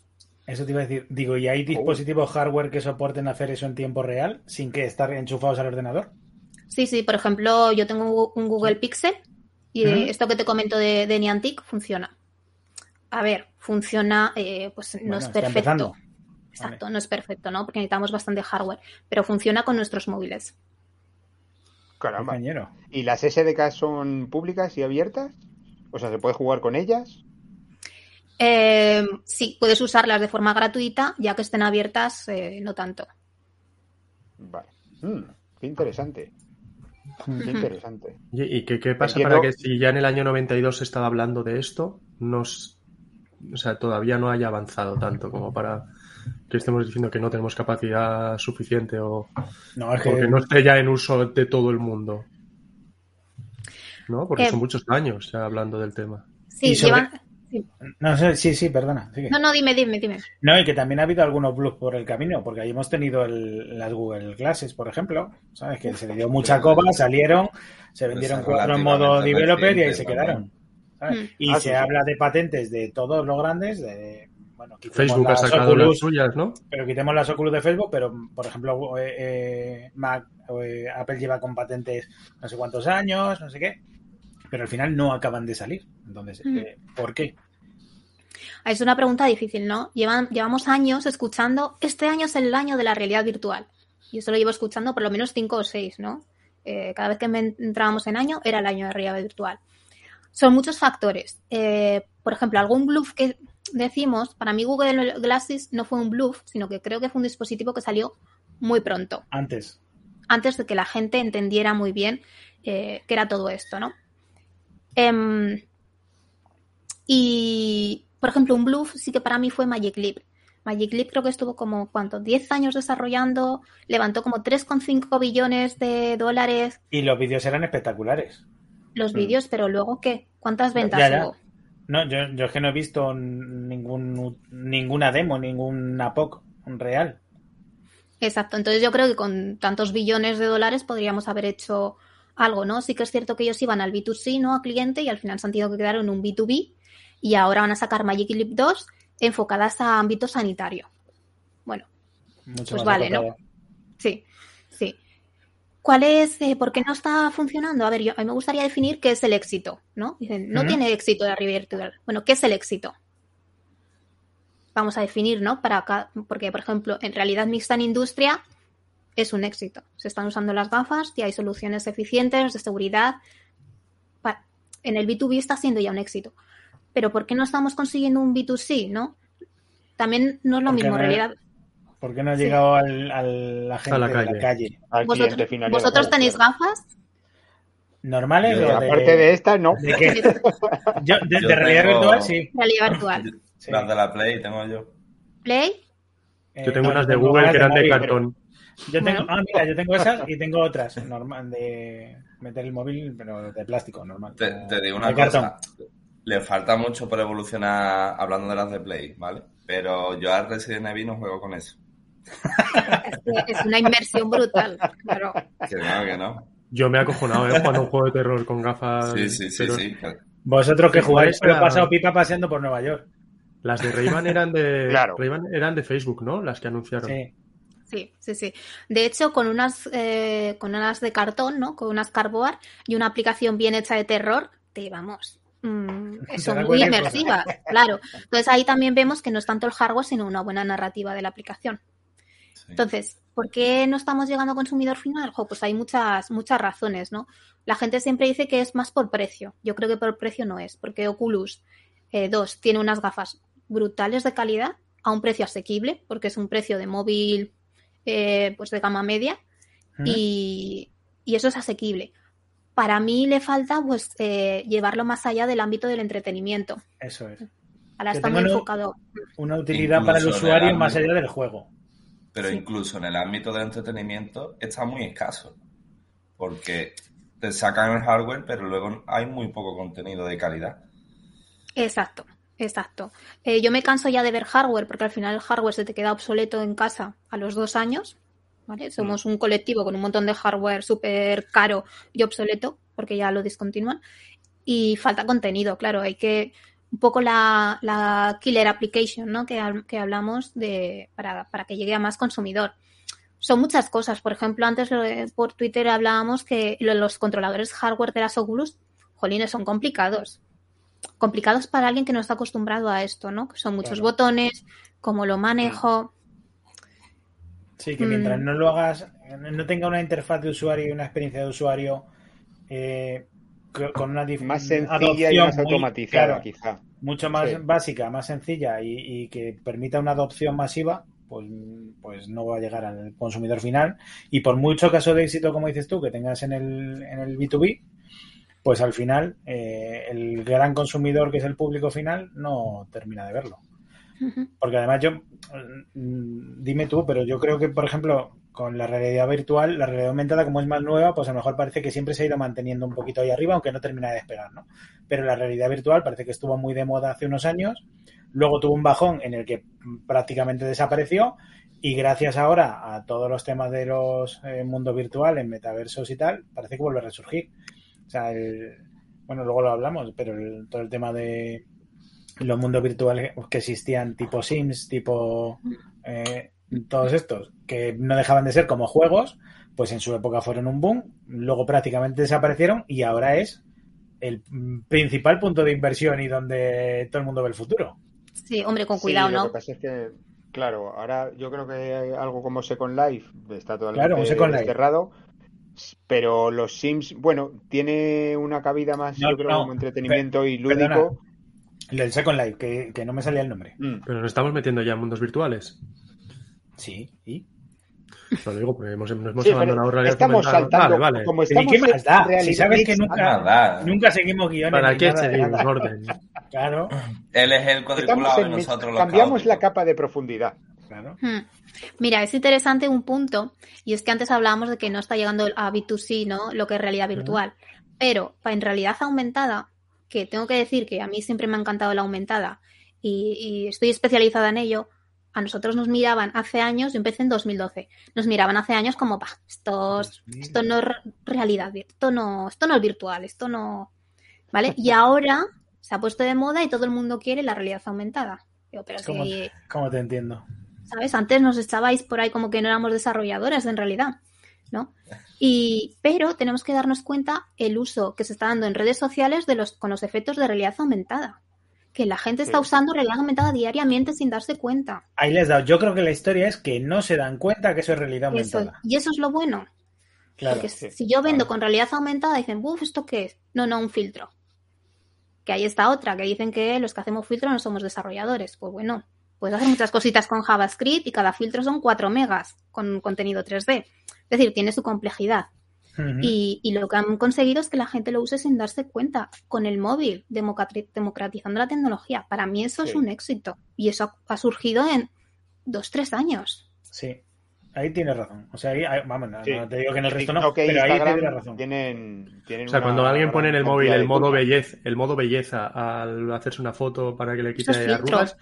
[SPEAKER 1] Eso te iba a decir. Digo, ¿y hay dispositivos hardware que soporten hacer eso en tiempo real sin que estar enchufados al ordenador?
[SPEAKER 2] Sí, sí, por ejemplo, yo tengo un Google Pixel y esto que te comento de, de Niantic funciona. A ver, funciona, eh, pues no es perfecto.
[SPEAKER 1] empezando.
[SPEAKER 2] Exacto, no es perfecto, ¿no? Porque necesitamos bastante hardware, pero funciona con nuestros móviles.
[SPEAKER 4] Caramba.
[SPEAKER 1] Compañero.
[SPEAKER 4] ¿Y las SDK son públicas y abiertas? O sea, ¿se puede jugar con ellas?
[SPEAKER 2] Eh, sí, puedes usarlas de forma gratuita, ya que estén abiertas, eh, no tanto.
[SPEAKER 4] Vale. Mm, qué interesante. Qué interesante.
[SPEAKER 3] ¿Y, y qué, qué pasa
[SPEAKER 4] Entiendo-
[SPEAKER 3] para que si ya en el año 92 se estaba hablando de esto, nos, o sea, todavía no haya avanzado tanto como para que estemos diciendo que no tenemos capacidad suficiente o
[SPEAKER 1] No, es que.
[SPEAKER 3] porque no esté ya en uso de todo el mundo? ¿No? Porque
[SPEAKER 2] Eh,
[SPEAKER 3] son muchos años ya hablando del tema.
[SPEAKER 2] Sí,
[SPEAKER 1] Y sobre-
[SPEAKER 2] llevan... sí.
[SPEAKER 1] No sé, sí, sí, perdona. sigue.
[SPEAKER 2] No, no, dime, dime, dime.
[SPEAKER 1] No, y que también ha habido algunos blues por el camino, porque ahí hemos tenido el- las Google Classes, por ejemplo, ¿sabes? Que se le dio mucha coba, salieron, se vendieron
[SPEAKER 5] Pues
[SPEAKER 1] cuatro en modo developer y ahí se quedaron. ¿sabes?
[SPEAKER 2] Mm.
[SPEAKER 1] Y
[SPEAKER 4] Ah,
[SPEAKER 1] se
[SPEAKER 4] sí, sí.
[SPEAKER 1] habla de patentes de todos los grandes, de, bueno,
[SPEAKER 3] Facebook ha sacado las suyas, ¿no?
[SPEAKER 1] pero quitemos las Oculus de Facebook, pero por ejemplo, eh, eh, Mac, eh, Apple lleva con patentes no sé cuántos años, no sé qué, pero al final no acaban de salir. Entonces,
[SPEAKER 2] Mm.
[SPEAKER 1] eh, ¿por qué?
[SPEAKER 2] Es una pregunta difícil, ¿no? Llevan, llevamos años escuchando, este año es el año de la realidad virtual. Yo eso lo llevo escuchando por lo menos cinco o seis, ¿no? Eh, cada vez que entrábamos en año era el año de realidad virtual. Son muchos factores. Eh, por ejemplo, algún bluff que decimos, para mí Google Glasses no fue un bluff, sino que creo que fue un dispositivo que salió muy pronto,
[SPEAKER 1] Antes.
[SPEAKER 2] antes de que la gente entendiera muy bien eh, qué era todo esto, ¿no? Em, y, por ejemplo, un bluff sí que para mí fue Magic Leap. Magic Leap creo que estuvo como, ¿cuánto? 10 años desarrollando, levantó como 3,5 billones de dólares
[SPEAKER 1] Y los vídeos eran espectaculares.
[SPEAKER 2] los
[SPEAKER 1] Mm.
[SPEAKER 2] vídeos, pero luego, ¿qué? ¿Cuántas ventas
[SPEAKER 1] Ya, ya.
[SPEAKER 2] hubo?
[SPEAKER 1] No, yo, yo es que no he visto ningún, ninguna demo, ninguna POC real.
[SPEAKER 2] Exacto, entonces yo creo que con tantos billones de dólares podríamos haber hecho algo, ¿no? Sí que es cierto que ellos iban al B2C, ¿no? A cliente y al final se han tenido que quedar en un B2B y ahora van a sacar Magic Leap 2 enfocadas a ámbito sanitario. Bueno,
[SPEAKER 1] Mucho
[SPEAKER 2] Pues vale, ¿no? sí, sí. ¿Cuál es, eh, por qué no está funcionando? A ver, yo, a mí me gustaría definir qué es el éxito, ¿no? Dicen, no tiene éxito la realidad virtual. Bueno, ¿qué es el éxito? Vamos a definir, ¿no? Para acá, porque, por ejemplo, en realidad mixta en industria es un éxito. Se están usando las gafas y hay soluciones eficientes de seguridad. En el B2B está siendo ya un éxito. Pero ¿por qué no estamos consiguiendo un B2C, no? También no es lo mismo, en
[SPEAKER 1] no-
[SPEAKER 2] realidad.
[SPEAKER 1] ¿Por qué no ha
[SPEAKER 2] Sí.
[SPEAKER 1] llegado al, al- la gente
[SPEAKER 3] la
[SPEAKER 1] de
[SPEAKER 3] calle.
[SPEAKER 1] la calle?
[SPEAKER 4] Al
[SPEAKER 2] ¿Vosotros,
[SPEAKER 4] final.
[SPEAKER 2] vosotros tenéis gafas?
[SPEAKER 1] ¿Normales
[SPEAKER 5] Yo,
[SPEAKER 1] o de,
[SPEAKER 4] Aparte de esta, no.
[SPEAKER 1] de qué? Yo, de,
[SPEAKER 5] Yo
[SPEAKER 1] de realidad
[SPEAKER 5] tengo-
[SPEAKER 1] virtual, sí.
[SPEAKER 2] Realidad virtual.
[SPEAKER 1] Sí.
[SPEAKER 5] Las de la Play tengo yo.
[SPEAKER 2] Play,
[SPEAKER 1] Eh,
[SPEAKER 3] Yo tengo
[SPEAKER 1] no,
[SPEAKER 3] unas de Google que eran de
[SPEAKER 1] móvil,
[SPEAKER 3] cartón.
[SPEAKER 1] pero Yo tengo,
[SPEAKER 2] Bueno.
[SPEAKER 1] ah, mira, yo tengo esas y tengo otras normal de meter el móvil, pero de plástico, normal.
[SPEAKER 5] Te, digo
[SPEAKER 1] de
[SPEAKER 5] una
[SPEAKER 1] cartón.
[SPEAKER 5] cosa. Le falta mucho por evolucionar hablando de las de Play, ¿vale? Pero yo al Resident Evil no juego con eso.
[SPEAKER 2] es, que es una inmersión brutal. Claro.
[SPEAKER 5] Que no, que no.
[SPEAKER 3] Yo me he acojonado, ¿eh? Jugando un juego de terror con gafas.
[SPEAKER 5] Sí, sí, sí,
[SPEAKER 3] pero
[SPEAKER 5] sí.
[SPEAKER 1] Vosotros que jugáis, lo he pasado pipa paseando por Nueva York.
[SPEAKER 3] Las de Ray-Ban eran de.
[SPEAKER 4] Claro.
[SPEAKER 3] Eran de Facebook, ¿no? Las que anunciaron.
[SPEAKER 1] Sí.
[SPEAKER 2] Sí, sí, sí. De hecho, con unas, eh, con unas de cartón, ¿no? Con unas cardboard y una aplicación bien hecha de terror, te vamos. mm, son muy inmersivas, claro. Entonces ahí también vemos que no es tanto el hardware, sino una buena narrativa de la aplicación.
[SPEAKER 5] sí.
[SPEAKER 2] Entonces, ¿por qué no estamos llegando a consumidor final? Jo, pues hay muchas, muchas razones, ¿no? La gente siempre dice que es más por precio. Yo creo que por precio no es, porque Oculus eh, 2 tiene unas gafas brutales de calidad a un precio asequible, porque es un precio de móvil eh, pues de gama media y, y eso es asequible. Para mí le falta pues eh, llevarlo más allá del ámbito del entretenimiento.
[SPEAKER 1] Eso es.
[SPEAKER 2] Ahora está muy enfocado.
[SPEAKER 1] Una utilidad para el usuario más allá del juego.
[SPEAKER 5] Pero
[SPEAKER 2] Sí.
[SPEAKER 5] incluso en el ámbito del entretenimiento está muy escaso. Porque te sacan el hardware, pero luego hay muy poco contenido de calidad.
[SPEAKER 2] Exacto, exacto. Eh, yo me canso ya de ver hardware porque al final el hardware se te queda obsoleto en casa a los dos años. ¿vale? Somos un colectivo con un montón de hardware súper caro y obsoleto porque ya lo discontinúan. Y falta contenido, claro, hay que... un poco la, la killer application, ¿no? Que, que hablamos de para, para que llegue a más consumidor. Son muchas cosas. Por ejemplo, antes por Twitter hablábamos que lo- los controladores hardware de las Oculus, jolines, son complicados. Complicados para alguien que no está acostumbrado a esto, ¿no? Que son muchos
[SPEAKER 1] Claro.
[SPEAKER 2] botones, cómo lo manejo.
[SPEAKER 1] Sí, que mientras
[SPEAKER 2] Mm.
[SPEAKER 1] no lo hagas, no tenga una interfaz de usuario y una experiencia de usuario eh, co- con una
[SPEAKER 4] Más sencilla y más
[SPEAKER 1] muy-
[SPEAKER 4] automatizada,
[SPEAKER 1] claro,
[SPEAKER 4] quizá.
[SPEAKER 1] mucho más
[SPEAKER 4] Sí.
[SPEAKER 1] básica, más sencilla y, y que permita una adopción masiva, pues, pues no va a llegar al consumidor final. Y por mucho caso de éxito, como dices tú, que tengas en el, en el B2B, pues al final eh, el gran consumidor que es el público final no termina de verlo. Porque además yo, mm, dime tú, pero yo creo que, por ejemplo, con la realidad virtual, la realidad aumentada, como es más nueva, pues a lo mejor parece que siempre se ha ido manteniendo un poquito ahí arriba, aunque no termina de despegar, ¿no? Pero la realidad virtual parece que estuvo muy de moda hace unos años, luego tuvo un bajón en el que prácticamente desapareció y gracias ahora a todos los temas de los eh, mundos virtuales, metaversos y tal, parece que vuelve a resurgir. O sea, el- bueno, luego lo hablamos, pero el- todo el tema de los mundos virtuales que existían tipo Sims, tipo eh, todos estos, que no dejaban de ser como juegos, pues en su época fueron un boom, luego prácticamente desaparecieron y ahora es el principal punto de inversión y donde todo el mundo ve el futuro.
[SPEAKER 2] Sí, hombre, con
[SPEAKER 4] Sí,
[SPEAKER 2] cuidado,
[SPEAKER 4] lo
[SPEAKER 2] ¿no?
[SPEAKER 4] que pasa es que, claro, ahora yo creo que algo como Second Life está totalmente
[SPEAKER 1] Claro, un Second Life.
[SPEAKER 4] desterrado. Pero los Sims, bueno, tiene una cabida más,
[SPEAKER 1] No,
[SPEAKER 4] yo creo,
[SPEAKER 1] no,
[SPEAKER 4] como entretenimiento y lúdico.
[SPEAKER 1] El del Second Life, que, que no me salía el nombre.
[SPEAKER 4] Mm.
[SPEAKER 3] Pero nos estamos metiendo ya en mundos virtuales.
[SPEAKER 1] Sí, ¿y?
[SPEAKER 3] Lo digo porque hemos, nos hemos
[SPEAKER 4] Sí,
[SPEAKER 3] abandonado realidad
[SPEAKER 4] estamos saltando,
[SPEAKER 3] Vale, vale.
[SPEAKER 4] como
[SPEAKER 1] Pero ¿y
[SPEAKER 4] estamos
[SPEAKER 1] qué más da? Si sabes que nunca,
[SPEAKER 5] Nada.
[SPEAKER 1] nunca seguimos guiones.
[SPEAKER 3] ¿Para qué
[SPEAKER 1] de
[SPEAKER 3] seguimos orden?
[SPEAKER 1] Claro,
[SPEAKER 5] Él es el
[SPEAKER 4] estamos
[SPEAKER 5] cuadriculado
[SPEAKER 4] mix-
[SPEAKER 5] nosotros los
[SPEAKER 4] cambiamos la
[SPEAKER 5] caóticos.
[SPEAKER 4] capa de profundidad.
[SPEAKER 1] Claro.
[SPEAKER 2] Hmm. Mira, es interesante un punto, y es que antes hablábamos de que no está llegando a B2C, ¿no? Lo que es realidad virtual. Pero en realidad aumentada, que tengo que decir que a mí siempre me ha encantado la aumentada y, y estoy especializada en ello, a nosotros nos miraban hace años, yo empecé en 2012, nos miraban hace años como, pa, esto, es- esto no es re- realidad, esto no, esto no es virtual, esto no... ¿Vale? Y ahora se ha puesto de moda y todo el mundo quiere la realidad aumentada. Digo, pero
[SPEAKER 1] ¿Cómo,
[SPEAKER 2] si...
[SPEAKER 1] cómo te entiendo?
[SPEAKER 2] ¿Sabes? Antes nos echabais por ahí como que no éramos desarrolladores en realidad, ¿no? Y, pero tenemos que darnos cuenta el uso que se está dando en redes sociales de los, con los efectos de realidad aumentada. Que la gente está usando realidad aumentada diariamente sin darse cuenta.
[SPEAKER 1] Ahí les dado. Yo creo que la historia es que no se dan cuenta que eso es realidad
[SPEAKER 2] Eso-
[SPEAKER 1] aumentada.
[SPEAKER 2] y eso es lo bueno.
[SPEAKER 1] Claro.
[SPEAKER 2] Porque
[SPEAKER 4] sí,
[SPEAKER 2] si yo vendo
[SPEAKER 4] claro.
[SPEAKER 2] con realidad aumentada, dicen, uff, ¿esto qué es? No, no, un filtro. Que ahí está otra, que dicen que los que hacemos filtro no somos desarrolladores. Pues bueno, puedes hacer muchas cositas con JavaScript y cada filtro son 4 megas con contenido 3D. Es decir, tiene su complejidad. Y, y lo que han conseguido es que la gente lo use sin darse cuenta, con el móvil, democrati- democratizando la tecnología. Para mí eso es un éxito. Y eso ha, ha surgido en dos, tres años.
[SPEAKER 1] Sí, ahí tienes razón. O sea, ahí, ahí- vamos, no,
[SPEAKER 4] Sí.
[SPEAKER 1] no te digo que en el resto no,
[SPEAKER 4] TikTok e
[SPEAKER 1] pero ahí
[SPEAKER 4] Instagram
[SPEAKER 1] tienes razón.
[SPEAKER 4] tienen, tienen
[SPEAKER 3] O sea,
[SPEAKER 4] una
[SPEAKER 3] cuando alguien pone en el móvil el modo, belleza, el modo belleza al hacerse una foto para que le quite arrugas,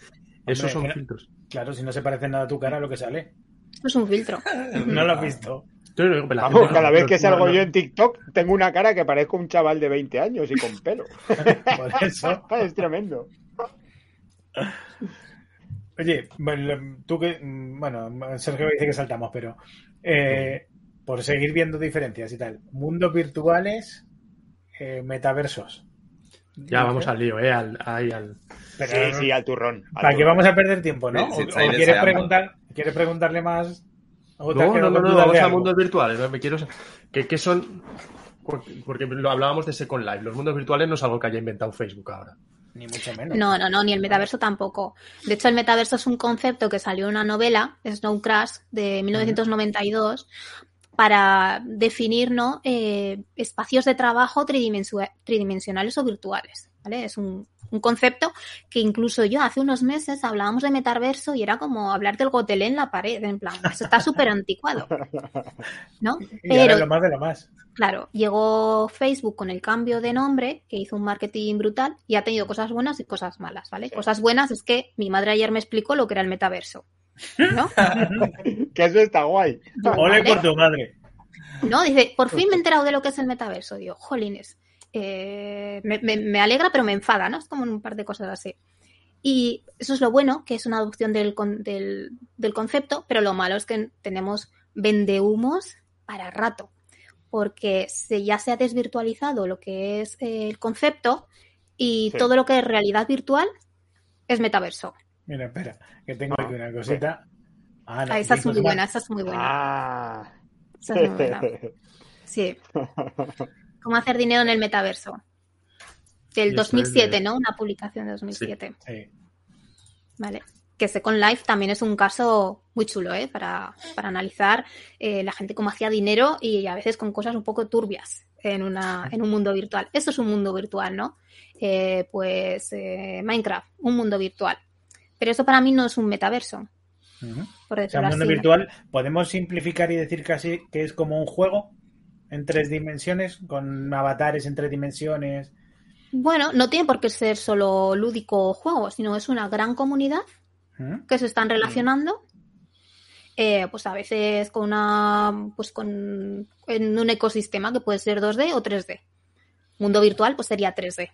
[SPEAKER 3] esos
[SPEAKER 1] Hombre,
[SPEAKER 3] son filtros.
[SPEAKER 1] Claro, si no se parece nada a tu cara a lo que sale.
[SPEAKER 2] Eso es un filtro.
[SPEAKER 1] No lo has visto.
[SPEAKER 3] Digo
[SPEAKER 4] Vamos, cada vez que
[SPEAKER 3] no,
[SPEAKER 4] salgo
[SPEAKER 3] no,
[SPEAKER 4] yo en TikTok tengo una cara que parezco un chaval de 20 años y con pelo.
[SPEAKER 1] Por eso.
[SPEAKER 4] es tremendo.
[SPEAKER 1] Oye, bueno, tú que. Bueno, Sergio dice que saltamos, pero. eh, por seguir viendo diferencias y tal. Mundos virtuales, eh, metaversos.
[SPEAKER 3] Ya vamos al lío, ¿eh? Al, ahí, al...
[SPEAKER 1] Pero,
[SPEAKER 4] Sí, sí, al turrón. al
[SPEAKER 1] ¿Para qué vamos a perder tiempo, no?
[SPEAKER 5] Sí, sí,
[SPEAKER 1] ¿O-
[SPEAKER 5] está
[SPEAKER 1] o,
[SPEAKER 5] ahí
[SPEAKER 1] quieres, preguntar, ¿Quieres preguntarle más? ¿O te has
[SPEAKER 3] No, no, no, no, vamos a mundos virtuales. ¿no? Me quiero ¿Qué, qué son? Porque porque lo hablábamos de Second Life. Los mundos virtuales no es algo que haya inventado Facebook ahora.
[SPEAKER 1] Ni mucho menos.
[SPEAKER 2] No, no, no, ni el metaverso tampoco. De hecho, el metaverso es un concepto que salió en una novela, Snow Crash, de 1992, para definir ¿no? Eh, espacios de trabajo tridimensionales o virtuales. ¿vale? Es un, un concepto que incluso yo hace unos meses hablábamos de metaverso y era como hablar del gotelé en la pared, en plan, eso está súper anticuado. ¿no?
[SPEAKER 1] Y ahora
[SPEAKER 2] Pero
[SPEAKER 1] lo más de lo más.
[SPEAKER 2] Claro, llegó Facebook con el cambio de nombre, que hizo un marketing brutal y ha tenido cosas buenas y cosas malas, ¿vale? Cosas buenas es que mi madre ayer me explicó lo que era el metaverso. ¿No?
[SPEAKER 4] Que eso está guay.
[SPEAKER 1] Ole por tu madre.
[SPEAKER 2] No, dice, por fin me he enterado de lo que es el metaverso. Digo, jolines, eh, me, me- me alegra, pero me enfada, ¿no? Es como un par de cosas así. Y eso es lo bueno, que es una adopción del, con- del, del concepto, pero lo malo es que tenemos vendehumos para rato, porque se, ya se ha desvirtualizado lo que es eh, el concepto y
[SPEAKER 4] Sí.
[SPEAKER 2] todo lo que es realidad virtual es metaverso.
[SPEAKER 1] Mira, espera, que tengo aquí una cosita. Ah, no,
[SPEAKER 2] Ah, esa es muy buena, esa es muy buena.
[SPEAKER 4] Ah.
[SPEAKER 2] Esa es muy buena. Sí. ¿Cómo hacer dinero en el metaverso? Del
[SPEAKER 3] Y esto es
[SPEAKER 2] 2007,
[SPEAKER 3] de-
[SPEAKER 2] ¿no? Una publicación de 2007.
[SPEAKER 1] Sí.
[SPEAKER 2] Vale. Que Second Life también es un caso muy chulo, ¿eh? Para, para analizar eh, la gente cómo hacía dinero y a veces con cosas un poco turbias en, una, en un mundo virtual. Eso es un mundo virtual, ¿no? Eh, pues eh, Minecraft, un mundo virtual. Pero eso para mí no es un metaverso,
[SPEAKER 1] Ujú.
[SPEAKER 2] por
[SPEAKER 1] O sea, mundo virtual, ¿podemos simplificar y decir casi que es como un juego en tres dimensiones, con avatares en tres dimensiones?
[SPEAKER 2] Bueno, no tiene por qué ser solo lúdico o juego, sino es una gran comunidad
[SPEAKER 1] ¿Mm?
[SPEAKER 2] que se están relacionando, eh, pues a veces con una, pues con en un ecosistema que puede ser 2D o 3D. Mundo virtual, pues sería 3D,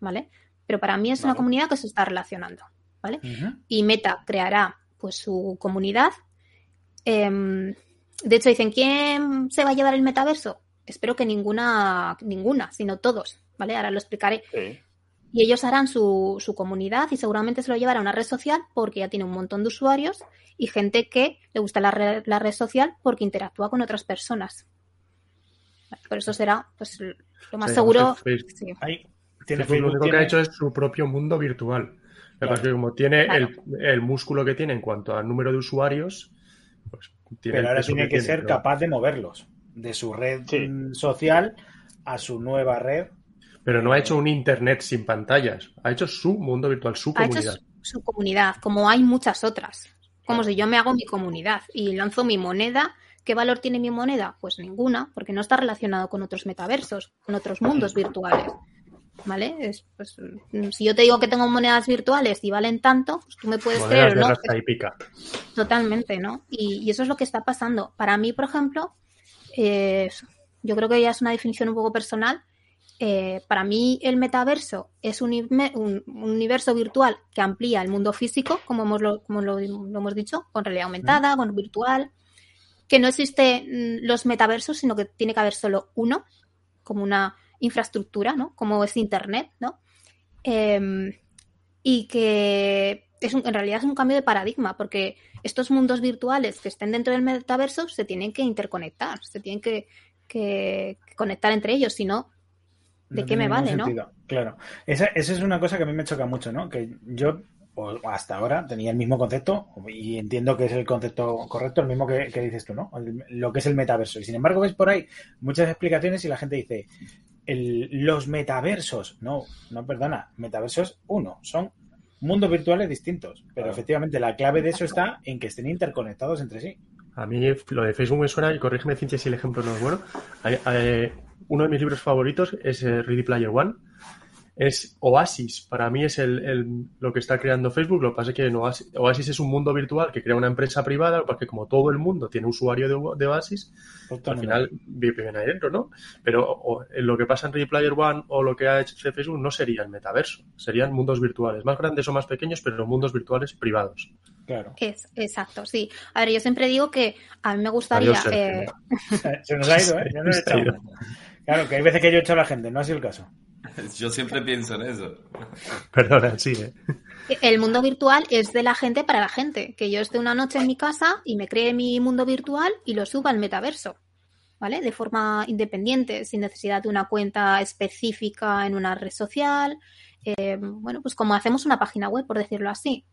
[SPEAKER 2] ¿vale? Pero para mí es una comunidad que se está relacionando, ¿vale? Y Meta creará, pues su comunidad. Em, de hecho, dicen, ¿quién se va a llevar el metaverso? Espero que ninguna, ninguna, sino todos, ¿vale? Ahora lo explicaré.
[SPEAKER 4] Sí.
[SPEAKER 2] Y ellos harán su, su comunidad y seguramente se lo llevará a una red social porque ya tiene un montón de usuarios y gente que le gusta la red, la red social porque interactúa con otras personas. Por eso será pues, lo más
[SPEAKER 3] Sí,
[SPEAKER 2] seguro.
[SPEAKER 3] Facebook-
[SPEAKER 2] sí.
[SPEAKER 1] Ahí tiene
[SPEAKER 3] Facebook lo único que ha hecho es su propio mundo virtual.
[SPEAKER 1] Claro.
[SPEAKER 3] que como tiene
[SPEAKER 2] Claro.
[SPEAKER 3] el, el músculo que tiene en cuanto al número de usuarios, pues
[SPEAKER 1] pero ahora tiene que
[SPEAKER 3] tiene,
[SPEAKER 1] ser
[SPEAKER 3] pero-
[SPEAKER 1] capaz de moverlos de su red
[SPEAKER 4] Sí.
[SPEAKER 1] social a su nueva red.
[SPEAKER 3] Pero no ha hecho un internet sin pantallas. Ha hecho su mundo virtual, su
[SPEAKER 2] Ha hecho
[SPEAKER 3] comunidad.
[SPEAKER 2] su, su comunidad, como hay muchas otras. Como si yo me hago mi comunidad y lanzo mi moneda. ¿Qué valor tiene mi moneda? Pues ninguna, porque no está relacionado con otros metaversos, con otros mundos virtuales. ¿Vale? Es, pues, si yo te digo que tengo monedas virtuales y valen tanto, pues tú me puedes
[SPEAKER 3] Monedas
[SPEAKER 2] creer
[SPEAKER 3] de
[SPEAKER 2] no.
[SPEAKER 3] y pica.
[SPEAKER 2] Totalmente, ¿no? Y, y eso es lo que está pasando. Para mí, por ejemplo, eh, yo creo que ya es una definición un poco personal. eh, para mí, el metaverso es un, inme- un- un universo virtual que amplía el mundo físico, como, hemos lo, como lo, lo hemos dicho, con realidad aumentada, con virtual. Que no existe mm, los metaversos, sino que tiene que haber solo uno, como una infraestructura, ¿no? Como es Internet, ¿no? Em, y que es un- en realidad es un cambio de paradigma, porque estos mundos virtuales que estén dentro del metaverso se tienen que interconectar, se tienen que, que- que conectar entre ellos, si no, ¿de
[SPEAKER 1] No
[SPEAKER 2] qué me vale, no?
[SPEAKER 1] Claro. Esa, esa es una cosa que a mí me choca mucho, ¿no? Que yo hasta ahora tenía el mismo concepto y entiendo que es el concepto correcto, el mismo que, que dices tú, ¿no? El- lo que es el metaverso. Y sin embargo ves por ahí muchas explicaciones y la gente dice, el- los metaversos. No, no, perdona. Metaversos, uno, son mundos virtuales distintos. Pero
[SPEAKER 4] Claro.
[SPEAKER 1] efectivamente la clave de eso está en que estén interconectados entre sí.
[SPEAKER 3] A mí lo de Facebook me suena, y corrígeme Cintia si el ejemplo no es bueno. Hay- uno de mis libros favoritos es eh, Ready Player One. Es Oasis. Para mí es el, el- lo que está creando Facebook. Lo que pasa es que en Oasis, Oasis es un mundo virtual que crea una empresa privada, porque como todo el mundo tiene usuario de, de Oasis, al final viven ahí dentro, ¿no? Pero o- lo que pasa en Ready Player One o lo que ha hecho Facebook no sería el metaverso. Serían mundos virtuales, más grandes o más pequeños, pero mundos virtuales privados.
[SPEAKER 1] Claro.
[SPEAKER 2] Es, exacto, sí. A ver, yo siempre digo que a mí me gustaría...
[SPEAKER 3] Adiós,
[SPEAKER 2] eh,
[SPEAKER 1] Se nos ha ido, ¿eh? Claro, que hay veces que yo he hecho a la gente, no ha sido el caso.
[SPEAKER 5] Yo siempre pienso en eso.
[SPEAKER 3] Perdona, sí, ¿eh?
[SPEAKER 2] El mundo virtual es de la gente para la gente. Que yo esté una noche en mi casa y me cree mi mundo virtual y lo suba al metaverso. ¿Vale? De forma independiente, sin necesidad de una cuenta específica en una red social. Eh, bueno, pues como hacemos una página web, por decirlo así.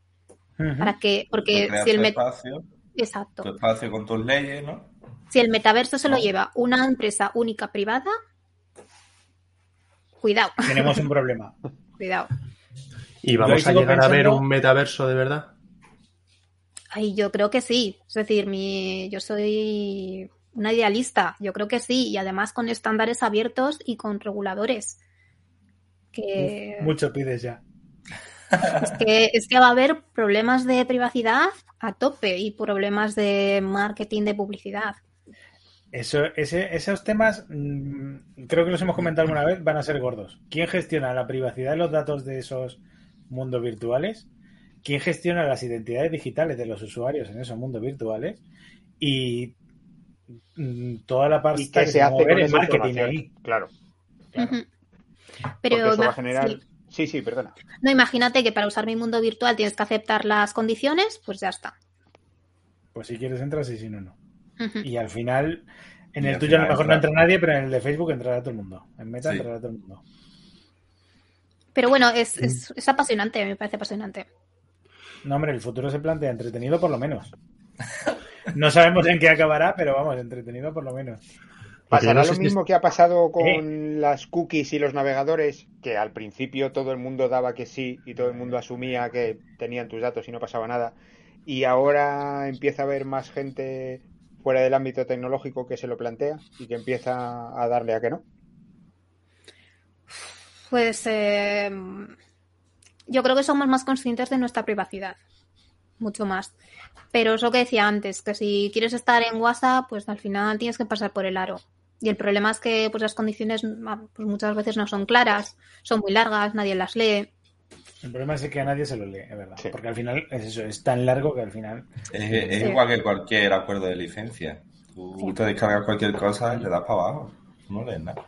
[SPEAKER 2] Para que, porque si el,
[SPEAKER 5] tu
[SPEAKER 2] met-
[SPEAKER 5] espacio,
[SPEAKER 2] Exacto.
[SPEAKER 5] tu espacio con tus leyes, ¿no?
[SPEAKER 2] si el metaverso se lo
[SPEAKER 5] No.
[SPEAKER 2] lleva una empresa única privada, cuidado,
[SPEAKER 1] Tenemos un problema.
[SPEAKER 2] cuidado.
[SPEAKER 3] ¿Y vamos a llegar a ver un metaverso de verdad?
[SPEAKER 2] Ay, yo creo que sí. Es decir, mi, yo soy una idealista. Yo creo que sí. Y además con estándares abiertos y con reguladores. Que,
[SPEAKER 1] Mucho pides ya.
[SPEAKER 2] es que es que va a haber problemas de privacidad a tope y problemas de marketing de publicidad.
[SPEAKER 1] Eso, ese, esos temas, mm, creo que los hemos comentado alguna vez, van a ser gordos. ¿Quién gestiona la privacidad de los datos de esos mundos virtuales? ¿Quién gestiona las identidades digitales de los usuarios en esos mundos virtuales? Y mm, toda la parte
[SPEAKER 4] ¿Y qué se
[SPEAKER 1] que
[SPEAKER 4] hace
[SPEAKER 1] mover
[SPEAKER 4] con
[SPEAKER 1] el marketing ahí.
[SPEAKER 4] Claro.
[SPEAKER 2] Pero
[SPEAKER 4] eso va a generar...
[SPEAKER 2] sí.
[SPEAKER 4] Sí, sí, perdona.
[SPEAKER 2] no, imagínate que para usar mi mundo virtual tienes que aceptar las condiciones, pues ya está.
[SPEAKER 1] Pues si quieres entras y si no, no. Y al final, en
[SPEAKER 5] Y
[SPEAKER 1] el tuyo a lo mejor no
[SPEAKER 5] entra-
[SPEAKER 1] entra nadie, pero en el de Facebook entrará todo el mundo. En Meta
[SPEAKER 5] Sí.
[SPEAKER 1] entrará todo el mundo.
[SPEAKER 2] Pero bueno, es, es, es apasionante, me parece apasionante.
[SPEAKER 1] No, hombre, el futuro se plantea entretenido por lo menos. No sabemos en qué acabará, pero vamos, entretenido por lo menos.
[SPEAKER 4] ¿Pasará lo mismo que ha pasado con las cookies y los navegadores? Que al principio todo el mundo daba que sí y todo el mundo asumía que tenían tus datos y no pasaba nada. Y ahora empieza a haber más gente fuera del ámbito tecnológico que se lo plantea y que empieza a darle a que no.
[SPEAKER 2] Pues eh, yo creo que somos más conscientes de nuestra privacidad, mucho más. Pero es lo que decía antes, que si quieres estar en WhatsApp, pues al final tienes que pasar por el aro. Y el problema es que pues las condiciones ah, pues muchas veces no son claras, son muy largas, nadie las lee.
[SPEAKER 1] El problema es que a nadie se lo lee, es verdad.
[SPEAKER 4] Sí.
[SPEAKER 1] Porque al final es eso, es tan largo que al final.
[SPEAKER 5] Es, es
[SPEAKER 2] Sí.
[SPEAKER 5] igual que cualquier acuerdo de licencia. Tú te descargas cualquier cosa y le das para abajo. No lees nada.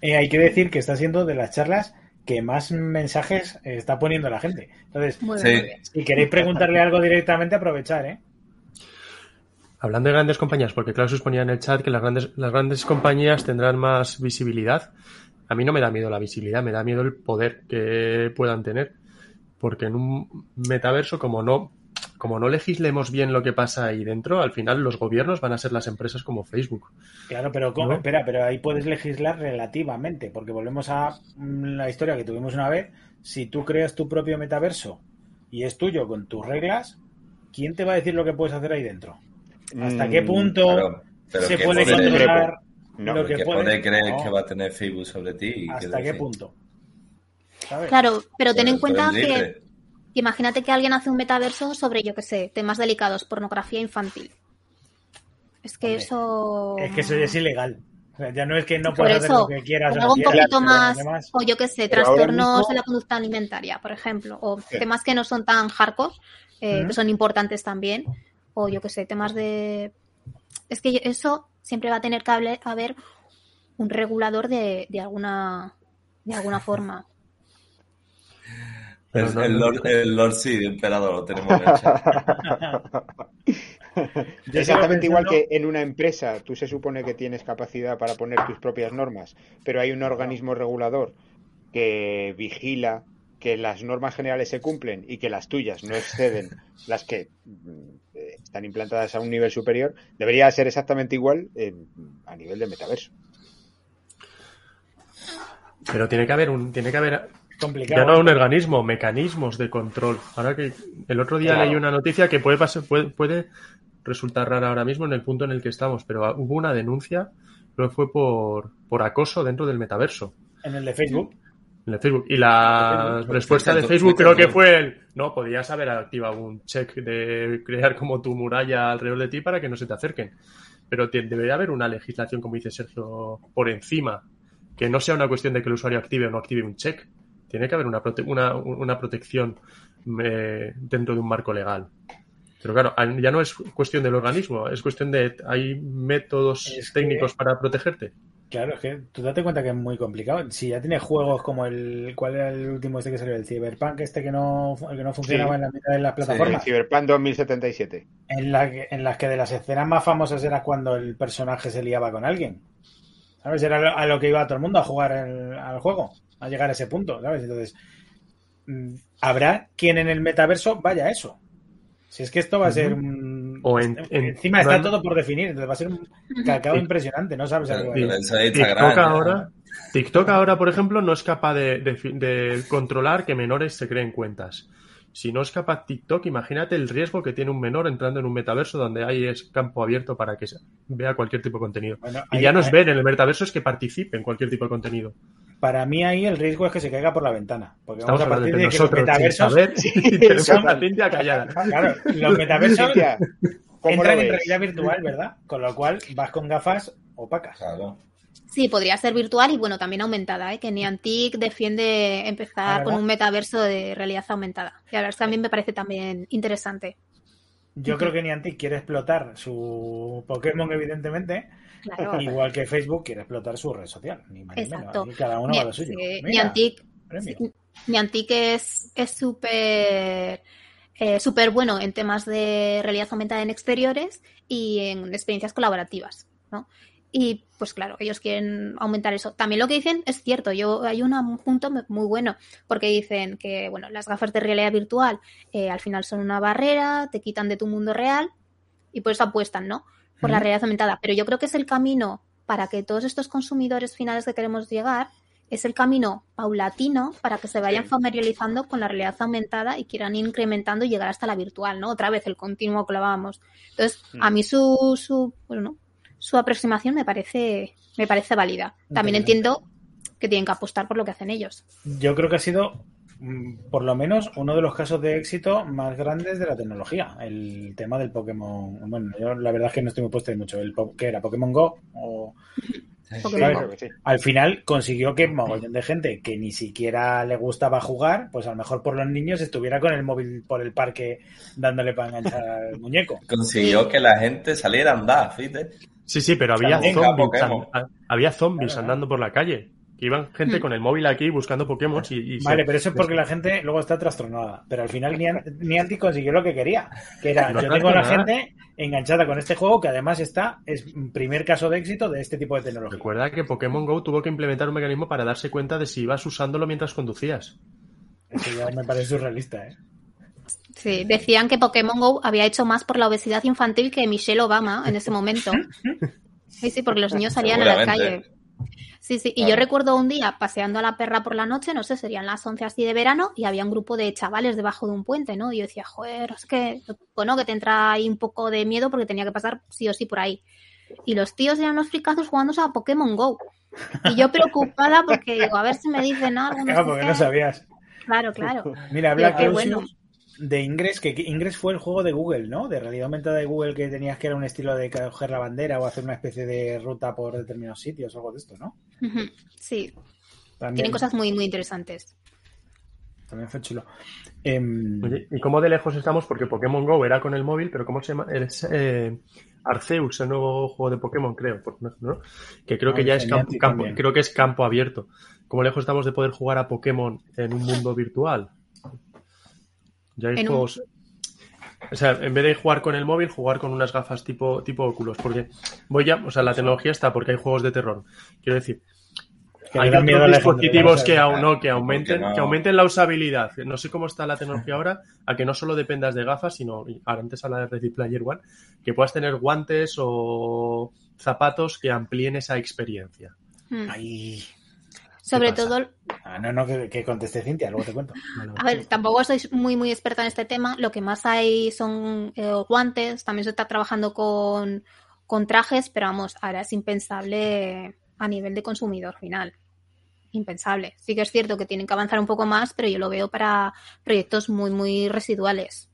[SPEAKER 1] Eh, hay que decir que está siendo de las charlas que más mensajes está poniendo la gente. Entonces,
[SPEAKER 5] Sí.
[SPEAKER 1] si queréis preguntarle algo directamente, aprovechar, ¿eh?
[SPEAKER 3] Hablando de grandes compañías, porque Clausus ponía en el chat que las grandes, las grandes compañías tendrán más visibilidad. A mí no me da miedo la visibilidad, me da miedo el poder que puedan tener. Porque en un metaverso, como no, como no legislemos bien lo que pasa ahí dentro, al final los gobiernos van a ser las empresas como Facebook.
[SPEAKER 1] Claro, pero ¿cómo?
[SPEAKER 3] ¿No?
[SPEAKER 1] espera, pero ahí puedes legislar relativamente, porque volvemos a mm, la historia que tuvimos una vez. Si tú creas tu propio metaverso y es tuyo con tus reglas, ¿quién te va a decir lo que puedes hacer ahí dentro? ¿Hasta
[SPEAKER 4] Mm,
[SPEAKER 1] qué punto
[SPEAKER 5] Claro, pero
[SPEAKER 1] se
[SPEAKER 5] ¿qué
[SPEAKER 1] puede controlar
[SPEAKER 4] No,
[SPEAKER 1] lo que
[SPEAKER 5] ¿Qué
[SPEAKER 1] puede?
[SPEAKER 5] crees
[SPEAKER 1] No,
[SPEAKER 5] que va a tener Facebook sobre ti?
[SPEAKER 1] ¿Hasta qué punto? ¿Sabes?
[SPEAKER 2] Claro, pero ten en cuenta que imagínate que alguien hace un metaverso sobre, yo qué sé, temas delicados, pornografía infantil. Es que
[SPEAKER 1] Hombre,
[SPEAKER 2] eso...
[SPEAKER 1] Es que eso ya es ilegal. O sea, ya no es que no puedas hacer lo que quieras o
[SPEAKER 2] algo un poquito más, o yo qué sé,
[SPEAKER 4] Pero
[SPEAKER 2] trastornos
[SPEAKER 4] mismo-
[SPEAKER 2] de la conducta alimentaria, por ejemplo, o
[SPEAKER 4] Sí.
[SPEAKER 2] temas que no son tan hardcore, eh, que son importantes también, o yo qué sé, temas de... Es que eso siempre va a tener que haber un regulador de, de alguna de alguna forma.
[SPEAKER 5] El,
[SPEAKER 3] No, no,
[SPEAKER 5] el
[SPEAKER 3] no.
[SPEAKER 5] Lord, el Lord sí, de emperador, lo tenemos en el chat.
[SPEAKER 4] Exactamente igual que en una empresa tú se supone que tienes capacidad para poner tus propias normas, pero hay un organismo regulador que vigila que las normas generales se cumplen y que las tuyas no exceden las que mm, eh, están implantadas a un nivel superior, debería ser exactamente igual eh, a nivel de metaverso.
[SPEAKER 3] Pero tiene que haber un, tiene que haber
[SPEAKER 1] complicado.
[SPEAKER 3] ya no un organismo, mecanismos de control. Ahora que el otro día
[SPEAKER 4] Claro.
[SPEAKER 3] leí una noticia que puede pasar, puede, puede resultar rara ahora mismo en el punto en el que estamos, pero hubo una denuncia, creo que fue por, por acoso dentro del metaverso.
[SPEAKER 1] En el de Facebook.
[SPEAKER 3] En el Facebook. Y la
[SPEAKER 5] Facebook,
[SPEAKER 3] respuesta de Facebook creo que fue el, no, podías haber activado un check de crear como tu muralla alrededor de ti para que no se te acerquen. Pero te- debería haber una legislación, como dice Sergio, por encima, que no sea una cuestión de que el usuario active o no active un check. Tiene que haber una, prote- una, una protección eh, dentro de un marco legal. Pero claro, ya no es cuestión del organismo, es cuestión de, hay métodos
[SPEAKER 1] Es que-
[SPEAKER 3] técnicos para protegerte.
[SPEAKER 1] Claro, es que tú date cuenta que es muy complicado. Si ya tienes juegos como el. ¿Cuál era el último este que salió? El Cyberpunk, este que no, el que no funcionaba
[SPEAKER 4] Sí.
[SPEAKER 1] en la mitad de las
[SPEAKER 4] El
[SPEAKER 1] plataformas.
[SPEAKER 4] Cyberpunk 2077.
[SPEAKER 1] En, la que- en las que de las escenas más famosas era cuando el personaje se liaba con alguien. ¿Sabes? Era a lo que iba todo el mundo a jugar el- al juego, a llegar a ese punto, ¿sabes? Entonces, mm, habrá quien en el metaverso vaya a eso. Si es que esto va a ser un...
[SPEAKER 3] O en- en-
[SPEAKER 1] encima está
[SPEAKER 3] no-
[SPEAKER 1] todo por definir, entonces va a ser un cacao impresionante, no sabes a qué.
[SPEAKER 3] TikTok ahora, TikTok ahora, por ejemplo, no es capaz de, de- de controlar que menores se creen cuentas. Si no es capaz TikTok, imagínate el riesgo que tiene un menor entrando en un metaverso donde hay es campo abierto para que vea cualquier tipo de contenido.
[SPEAKER 1] Bueno,
[SPEAKER 3] Y
[SPEAKER 1] ahí-
[SPEAKER 3] ya no es
[SPEAKER 1] ahí-
[SPEAKER 3] ver en el metaverso, es que participe en cualquier tipo de contenido.
[SPEAKER 1] Para mí ahí el riesgo es que se caiga por la ventana. Porque
[SPEAKER 3] Estamos
[SPEAKER 1] vamos a partir
[SPEAKER 3] de
[SPEAKER 1] de que los metaversos...
[SPEAKER 3] saber tenemos
[SPEAKER 1] son-
[SPEAKER 3] Cintia callada.
[SPEAKER 1] Claro, los metaversos
[SPEAKER 4] Cintia, ¿cómo
[SPEAKER 1] entran
[SPEAKER 4] lo
[SPEAKER 1] en realidad virtual, ¿verdad? Con lo cual vas con gafas opacas.
[SPEAKER 5] Claro.
[SPEAKER 2] Sí, podría ser virtual y bueno, también aumentada, ¿eh? que Niantic defiende empezar con un metaverso de realidad aumentada. Y a mí me parece también interesante.
[SPEAKER 1] Yo creo que Niantic quiere explotar su Pokémon, evidentemente,
[SPEAKER 2] Claro.
[SPEAKER 1] igual que Facebook quiere explotar su red social. Ni más ni menos.
[SPEAKER 2] Exacto.
[SPEAKER 1] Cada uno va a lo suyo.
[SPEAKER 2] Sí, Niantic,
[SPEAKER 1] premio.
[SPEAKER 2] sí, Niantic es eh, súper bueno en temas de realidad aumentada en exteriores y en experiencias colaborativas, ¿no? Y pues claro, ellos quieren aumentar eso. También lo que dicen es cierto, yo hay una- un punto muy bueno, porque dicen que bueno, las gafas de realidad virtual eh, al final son una barrera, te quitan de tu mundo real y por eso apuestan, ¿no? Por la realidad aumentada. Pero yo creo que es el camino para que todos estos consumidores finales que queremos llegar, es el camino paulatino para que se vayan
[SPEAKER 4] Sí.
[SPEAKER 2] familiarizando con la realidad aumentada y quieran ir incrementando y llegar hasta la virtual, ¿no? Otra vez el continuo que hablábamos. Entonces, a
[SPEAKER 4] Mm.
[SPEAKER 2] mí su, su, bueno, su aproximación me parece, me parece válida. También entiendo que tienen que apostar por lo que hacen ellos.
[SPEAKER 1] Yo creo que ha sido, por lo menos, uno de los casos de éxito más grandes de la tecnología. El tema del Pokémon. Bueno, yo la verdad es que no estoy muy puesto de mucho. El, po- ¿Qué era? ¿Pokémon Go? O-
[SPEAKER 4] Sí, sí.
[SPEAKER 1] Al final consiguió que mogollón de gente que ni siquiera le gustaba jugar, pues a lo mejor por los niños estuviera con el móvil por el parque dándole para enganchar al muñeco.
[SPEAKER 5] Consiguió que la gente saliera a andar, fíjate.
[SPEAKER 3] Sí, sí, pero había zombies, había zombies
[SPEAKER 1] Claro,
[SPEAKER 3] andando por la calle. Que iban gente
[SPEAKER 2] Hmm.
[SPEAKER 3] con el móvil aquí buscando Pokémon y, y se-
[SPEAKER 1] Vale, pero eso es porque la gente luego está trastornada. Pero al final Nian- Niantic consiguió lo que quería, que era,
[SPEAKER 3] No
[SPEAKER 1] yo tengo a la gente enganchada con este juego que además está, es un primer caso de éxito de este tipo de tecnología.
[SPEAKER 3] Recuerda que Pokémon Go tuvo que implementar un mecanismo para darse cuenta de si ibas usándolo mientras conducías.
[SPEAKER 1] Eso ya me parece surrealista, ¿eh?
[SPEAKER 2] Sí, decían que Pokémon Go había hecho más por la obesidad infantil que Michelle Obama en ese momento. Sí, sí, porque los niños salían a la calle. Sí, sí. Y
[SPEAKER 5] Claro.
[SPEAKER 2] yo recuerdo un día paseando a la perra por la noche, no sé, serían las 11 así de verano, y había un grupo de chavales debajo de un puente, ¿no? Y yo decía, joder, es que, bueno, que te entra ahí un poco de miedo porque tenía que pasar sí o sí por ahí. Y los tíos eran unos fricazos jugándose a Pokémon Go. Y yo preocupada porque digo, a ver si me dicen algo. no
[SPEAKER 1] Claro,
[SPEAKER 2] sé
[SPEAKER 1] porque no sabías.
[SPEAKER 2] Claro, claro.
[SPEAKER 1] Mira, Black Lucius
[SPEAKER 2] bueno.
[SPEAKER 1] De Ingress, que que Ingress fue el juego de Google, ¿no? De realidad aumentada de Google que tenías que era un estilo de coger la bandera o hacer una especie de ruta por determinados sitios o algo de esto, ¿no?
[SPEAKER 2] Sí,
[SPEAKER 1] También,
[SPEAKER 2] tienen cosas muy, muy interesantes.
[SPEAKER 1] también fue chulo. Em,
[SPEAKER 3] Oye, ¿y cómo de lejos estamos? Porque Pokémon Go era con el móvil, pero ¿cómo se llama? Es eh, Arceus, el nuevo juego de Pokémon, creo, por- ¿no? Que creo que
[SPEAKER 1] Ah,
[SPEAKER 3] ya es campo, creo que es campo abierto. ¿Cómo lejos estamos de poder jugar a Pokémon en un mundo virtual? Ya hay
[SPEAKER 2] En un-
[SPEAKER 3] juegos. O sea, en vez de jugar con el móvil, jugar con unas gafas tipo, tipo óculos. Porque voy ya, o sea, la tecnología está porque hay juegos de terror. Quiero decir,
[SPEAKER 1] que
[SPEAKER 3] hay
[SPEAKER 1] miedo
[SPEAKER 3] otros dispositivos que, no, que, aumenten,
[SPEAKER 5] no-
[SPEAKER 3] que aumenten la usabilidad. No sé cómo está la tecnología ahora, a que no solo dependas de gafas, sino, ahora antes habla de Ready Player One, que puedas tener guantes o zapatos que amplíen esa experiencia.
[SPEAKER 2] Mm.
[SPEAKER 1] Ay.
[SPEAKER 2] Sobre todo,
[SPEAKER 1] Ah, no, no, que, que conteste Cintia, luego te cuento.
[SPEAKER 3] Bueno,
[SPEAKER 2] A ver, tampoco soy muy, muy experta en este tema. Lo que más hay son eh, guantes. También se está trabajando con, con trajes, pero vamos, ahora es impensable a nivel de consumidor final. Impensable. Sí que es cierto que tienen que avanzar un poco más, pero yo lo veo para proyectos muy, muy residuales.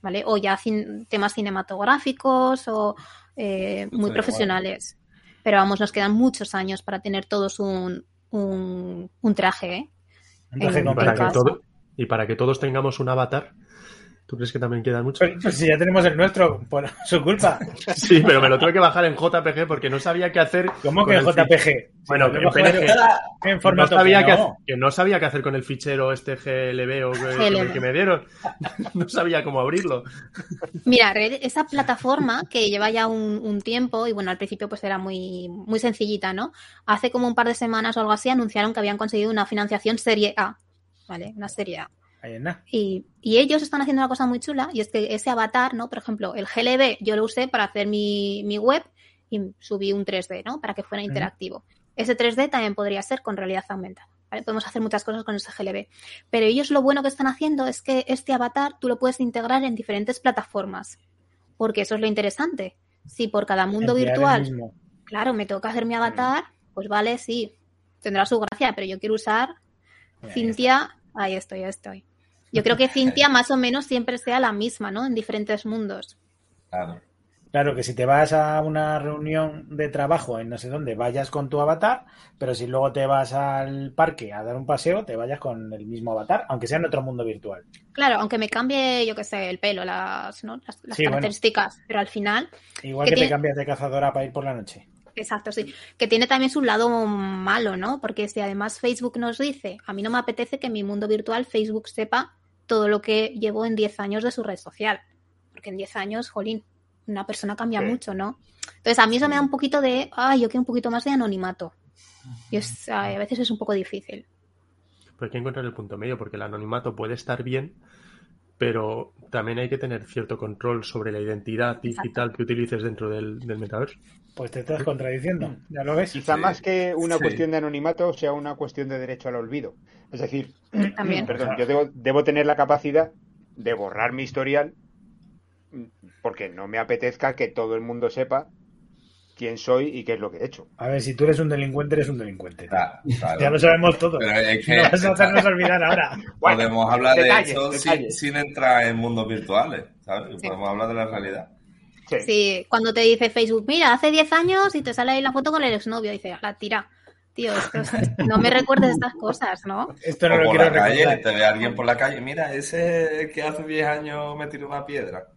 [SPEAKER 2] ¿Vale? O ya cin- temas cinematográficos o eh, muy profesionales. Pero vamos, nos quedan muchos años para tener todos un, un, un traje, ¿eh?
[SPEAKER 1] Un traje
[SPEAKER 2] En-
[SPEAKER 3] y, para que todo- y para que todos tengamos un avatar, ¿tú crees que también queda mucho?
[SPEAKER 1] Pero, pues si ya tenemos el nuestro, por su culpa.
[SPEAKER 3] Sí, pero me lo tuve que bajar en JPG porque no sabía qué hacer.
[SPEAKER 1] ¿Cómo que
[SPEAKER 3] el
[SPEAKER 1] JPG?
[SPEAKER 3] Bueno, en PNG.
[SPEAKER 1] En
[SPEAKER 3] no
[SPEAKER 1] formato
[SPEAKER 3] sabía
[SPEAKER 1] que no.
[SPEAKER 3] hacer- que no sabía qué hacer con el fichero este GLB o que, que me,
[SPEAKER 2] GLB.
[SPEAKER 3] que me dieron. No sabía cómo abrirlo.
[SPEAKER 2] Mira, Red, esa plataforma que lleva ya un, un tiempo, y bueno, al principio pues era muy, muy sencillita, ¿no? Hace como un par de semanas o algo así anunciaron que habían conseguido una financiación serie A, ¿vale? Una serie A. Y, y ellos están haciendo una cosa muy chula, y es que ese avatar, ¿no? Por ejemplo, el GLB yo lo usé para hacer mi, mi web y subí un 3D, ¿no? Para que fuera interactivo. Ese 3D también podría ser con realidad aumentada. ¿vale? Podemos hacer muchas cosas con ese GLB. Pero ellos lo bueno que están haciendo es que este avatar tú lo puedes integrar en diferentes plataformas. Porque eso es lo interesante. Si por cada mundo virtual, claro, me toca hacer mi avatar, pues vale, sí, tendrá su gracia, pero yo quiero usar
[SPEAKER 1] Mira,
[SPEAKER 2] Cintia, ahí estoy, ahí estoy. Yo creo que Cintia más o menos siempre sea la misma, ¿no? En diferentes mundos.
[SPEAKER 5] Claro.
[SPEAKER 1] Claro que si te vas a una reunión de trabajo en no sé dónde, vayas con tu avatar, pero si luego te vas al parque a dar un paseo, te vayas con el mismo avatar, aunque sea en otro mundo virtual.
[SPEAKER 2] Claro, aunque me cambie, yo qué sé, el pelo, las, ¿no? las, las
[SPEAKER 1] Sí, bueno.
[SPEAKER 2] características, pero al final,
[SPEAKER 1] Igual
[SPEAKER 2] Que
[SPEAKER 1] que te cambias de cazadora para ir por la noche.
[SPEAKER 2] exacto, sí, que tiene también su lado malo, ¿no? Porque si además Facebook nos dice, a mí no me apetece que en mi mundo virtual Facebook sepa todo lo que llevo en 10 años de su red social, porque en 10 años, jolín, una persona cambia
[SPEAKER 4] Sí.
[SPEAKER 2] mucho, ¿no? Entonces a mí eso me da un poquito de, ay, yo quiero un poquito más de anonimato. Y es- a veces es un poco difícil.
[SPEAKER 3] Pero hay que encontrar el punto medio, porque el anonimato puede estar bien, pero también hay que tener cierto control sobre la identidad digital que utilices dentro del, del metaverso.
[SPEAKER 1] Pues te estás contradiciendo, ¿ya lo ves?
[SPEAKER 4] Quizá
[SPEAKER 5] Sí.
[SPEAKER 4] más que una
[SPEAKER 5] Sí.
[SPEAKER 4] cuestión de anonimato sea una cuestión de derecho al olvido. Es decir,
[SPEAKER 2] También.
[SPEAKER 4] perdón, yo debo, debo tener la capacidad de borrar mi historial porque no me apetezca que todo el mundo sepa quién soy y qué es lo que he hecho.
[SPEAKER 1] A ver, si tú eres un delincuente, eres un delincuente.
[SPEAKER 5] Claro, claro.
[SPEAKER 1] Ya lo sabemos todos.
[SPEAKER 5] Pero es que
[SPEAKER 1] No vas a hacernos olvidar ahora.
[SPEAKER 4] Bueno,
[SPEAKER 5] podemos hablar
[SPEAKER 4] detalles,
[SPEAKER 5] de eso sin, entrar en mundos virtuales, ¿sabes?
[SPEAKER 2] Sí.
[SPEAKER 5] Podemos hablar de la realidad.
[SPEAKER 4] Sí.
[SPEAKER 2] Sí, cuando te dice Facebook, mira, hace 10 años y te sale ahí la foto con el exnovio, dice, la tira. Tío, esto es- no me recuerdes estas cosas, ¿no?
[SPEAKER 1] Esto no
[SPEAKER 5] o
[SPEAKER 1] lo
[SPEAKER 5] por
[SPEAKER 1] quiero
[SPEAKER 5] la calle,
[SPEAKER 1] recordar.
[SPEAKER 5] te ve alguien por la calle, mira, ese que hace 10 años me tiró una piedra.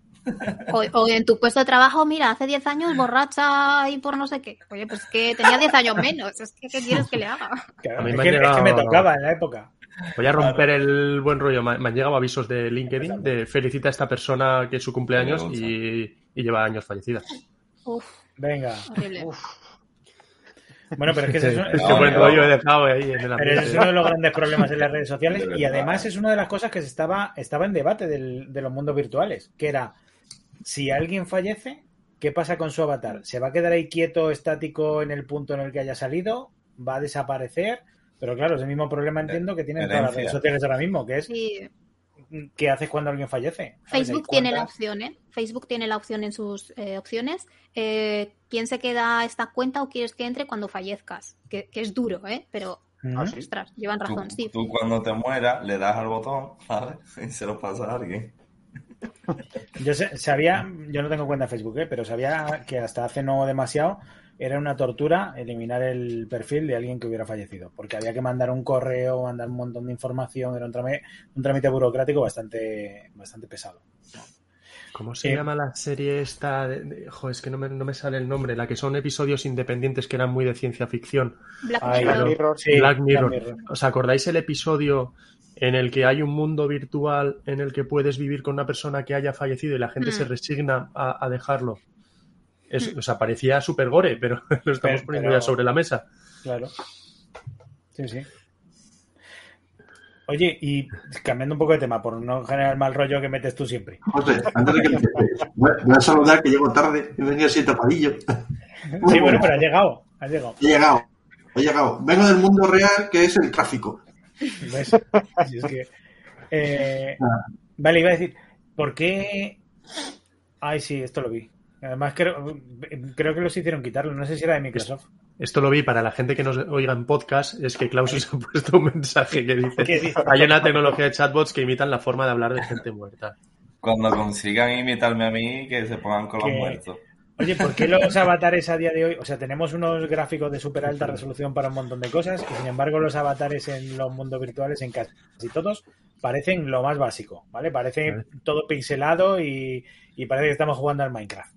[SPEAKER 2] O, o en tu puesto de trabajo, mira, hace 10 años borracha y por no sé qué. Oye, pues que tenía 10 años menos. Es que, ¿qué quieres que le haga?
[SPEAKER 1] Claro,
[SPEAKER 3] A mí
[SPEAKER 1] es,
[SPEAKER 3] me
[SPEAKER 1] que, es me tocaba en la época.
[SPEAKER 3] Voy a romper el buen rollo. Me me han llegado avisos de LinkedIn de felicita a esta persona que es su cumpleaños y, y lleva años fallecida.
[SPEAKER 2] Uf,
[SPEAKER 1] Venga.
[SPEAKER 2] horrible.
[SPEAKER 1] Bueno, pero es que ese es,
[SPEAKER 3] Es
[SPEAKER 1] es-
[SPEAKER 3] que buen
[SPEAKER 5] no.
[SPEAKER 3] rollo he dejado ahí en el
[SPEAKER 1] pero ese es uno de los grandes problemas en las redes sociales y además es una de las cosas que se estaba, estaba en debate del- de los mundos virtuales, que era si alguien fallece, ¿qué pasa con su avatar? ¿Se va a quedar ahí quieto, estático en el punto en el que haya salido? ¿Va a desaparecer? Pero claro, es el mismo problema entiendo que tienen todas las redes sociales ahora mismo, que es
[SPEAKER 2] Sí,
[SPEAKER 1] ¿qué haces cuando alguien fallece?
[SPEAKER 2] Facebook tiene la opción, ¿eh? Facebook tiene la opción en sus eh, opciones. Eh, ¿Quién se queda esta cuenta o quieres que entre cuando fallezcas? Que, que es duro, ¿eh? Pero.
[SPEAKER 4] Ah, sí.
[SPEAKER 2] ostras, llevan
[SPEAKER 5] Tú,
[SPEAKER 2] razón, sí.
[SPEAKER 5] tú cuando te mueras le das al botón, ¿sabes? Y se lo pasa a alguien.
[SPEAKER 1] Yo sé- sabía, yo no tengo cuenta de Facebook, ¿eh? pero sabía que hasta hace no demasiado era una tortura eliminar el perfil de alguien que hubiera fallecido, porque había que mandar un correo, mandar un montón de información, era un trámite, un trámite burocrático bastante, bastante pesado.
[SPEAKER 3] ¿Cómo se
[SPEAKER 1] Eh,
[SPEAKER 3] llama la serie esta? De, de- jo, es que no me, no me sale el nombre. La que son episodios independientes que eran muy de ciencia ficción.
[SPEAKER 2] Black
[SPEAKER 1] Ay,
[SPEAKER 2] Mirror.
[SPEAKER 1] no.
[SPEAKER 4] Mirror.
[SPEAKER 1] Sí,
[SPEAKER 3] Black Mirror.
[SPEAKER 1] Black Mirror.
[SPEAKER 3] ¿Os acordáis el episodio en el que hay un mundo virtual en el que puedes vivir con una persona que haya fallecido y la gente
[SPEAKER 2] Mm.
[SPEAKER 3] se resigna a, a dejarlo? Es, O sea, parecía súper gore, pero lo estamos
[SPEAKER 1] Pero-
[SPEAKER 3] poniendo
[SPEAKER 1] pero-
[SPEAKER 3] ya sobre la mesa.
[SPEAKER 1] Claro. Sí, sí. Oye, y cambiando un poco de tema, por no generar el mal rollo que metes tú siempre.
[SPEAKER 6] José, antes de que empieces, voy a saludar que llego tarde, he venido así tapadillo.
[SPEAKER 1] Sí, bueno, pero has llegado, has llegado.
[SPEAKER 6] He llegado, he llegado. Vengo del mundo real que es el tráfico.
[SPEAKER 1] ¿Ves? Si es que, eh, vale, iba a decir, ¿por qué? Ay, sí, esto lo vi. Además, creo, creo que los hicieron quitarlo. No sé si era de Microsoft.
[SPEAKER 3] Esto lo vi para la gente que nos oiga en podcast, es que Klaus ha puesto un mensaje que dice, hay una tecnología de chatbots que imitan la forma de hablar de gente muerta.
[SPEAKER 5] Cuando consigan imitarme a mí, que se pongan con los muertos.
[SPEAKER 1] Oye, ¿por qué los avatares a día de hoy? O sea, tenemos unos gráficos de súper alta resolución para un montón de cosas y sin embargo los avatares en los mundos virtuales, en casi todos, parecen lo más básico, ¿vale? Parece
[SPEAKER 3] Vale.
[SPEAKER 1] todo pixelado y, y parece que estamos jugando al Minecraft.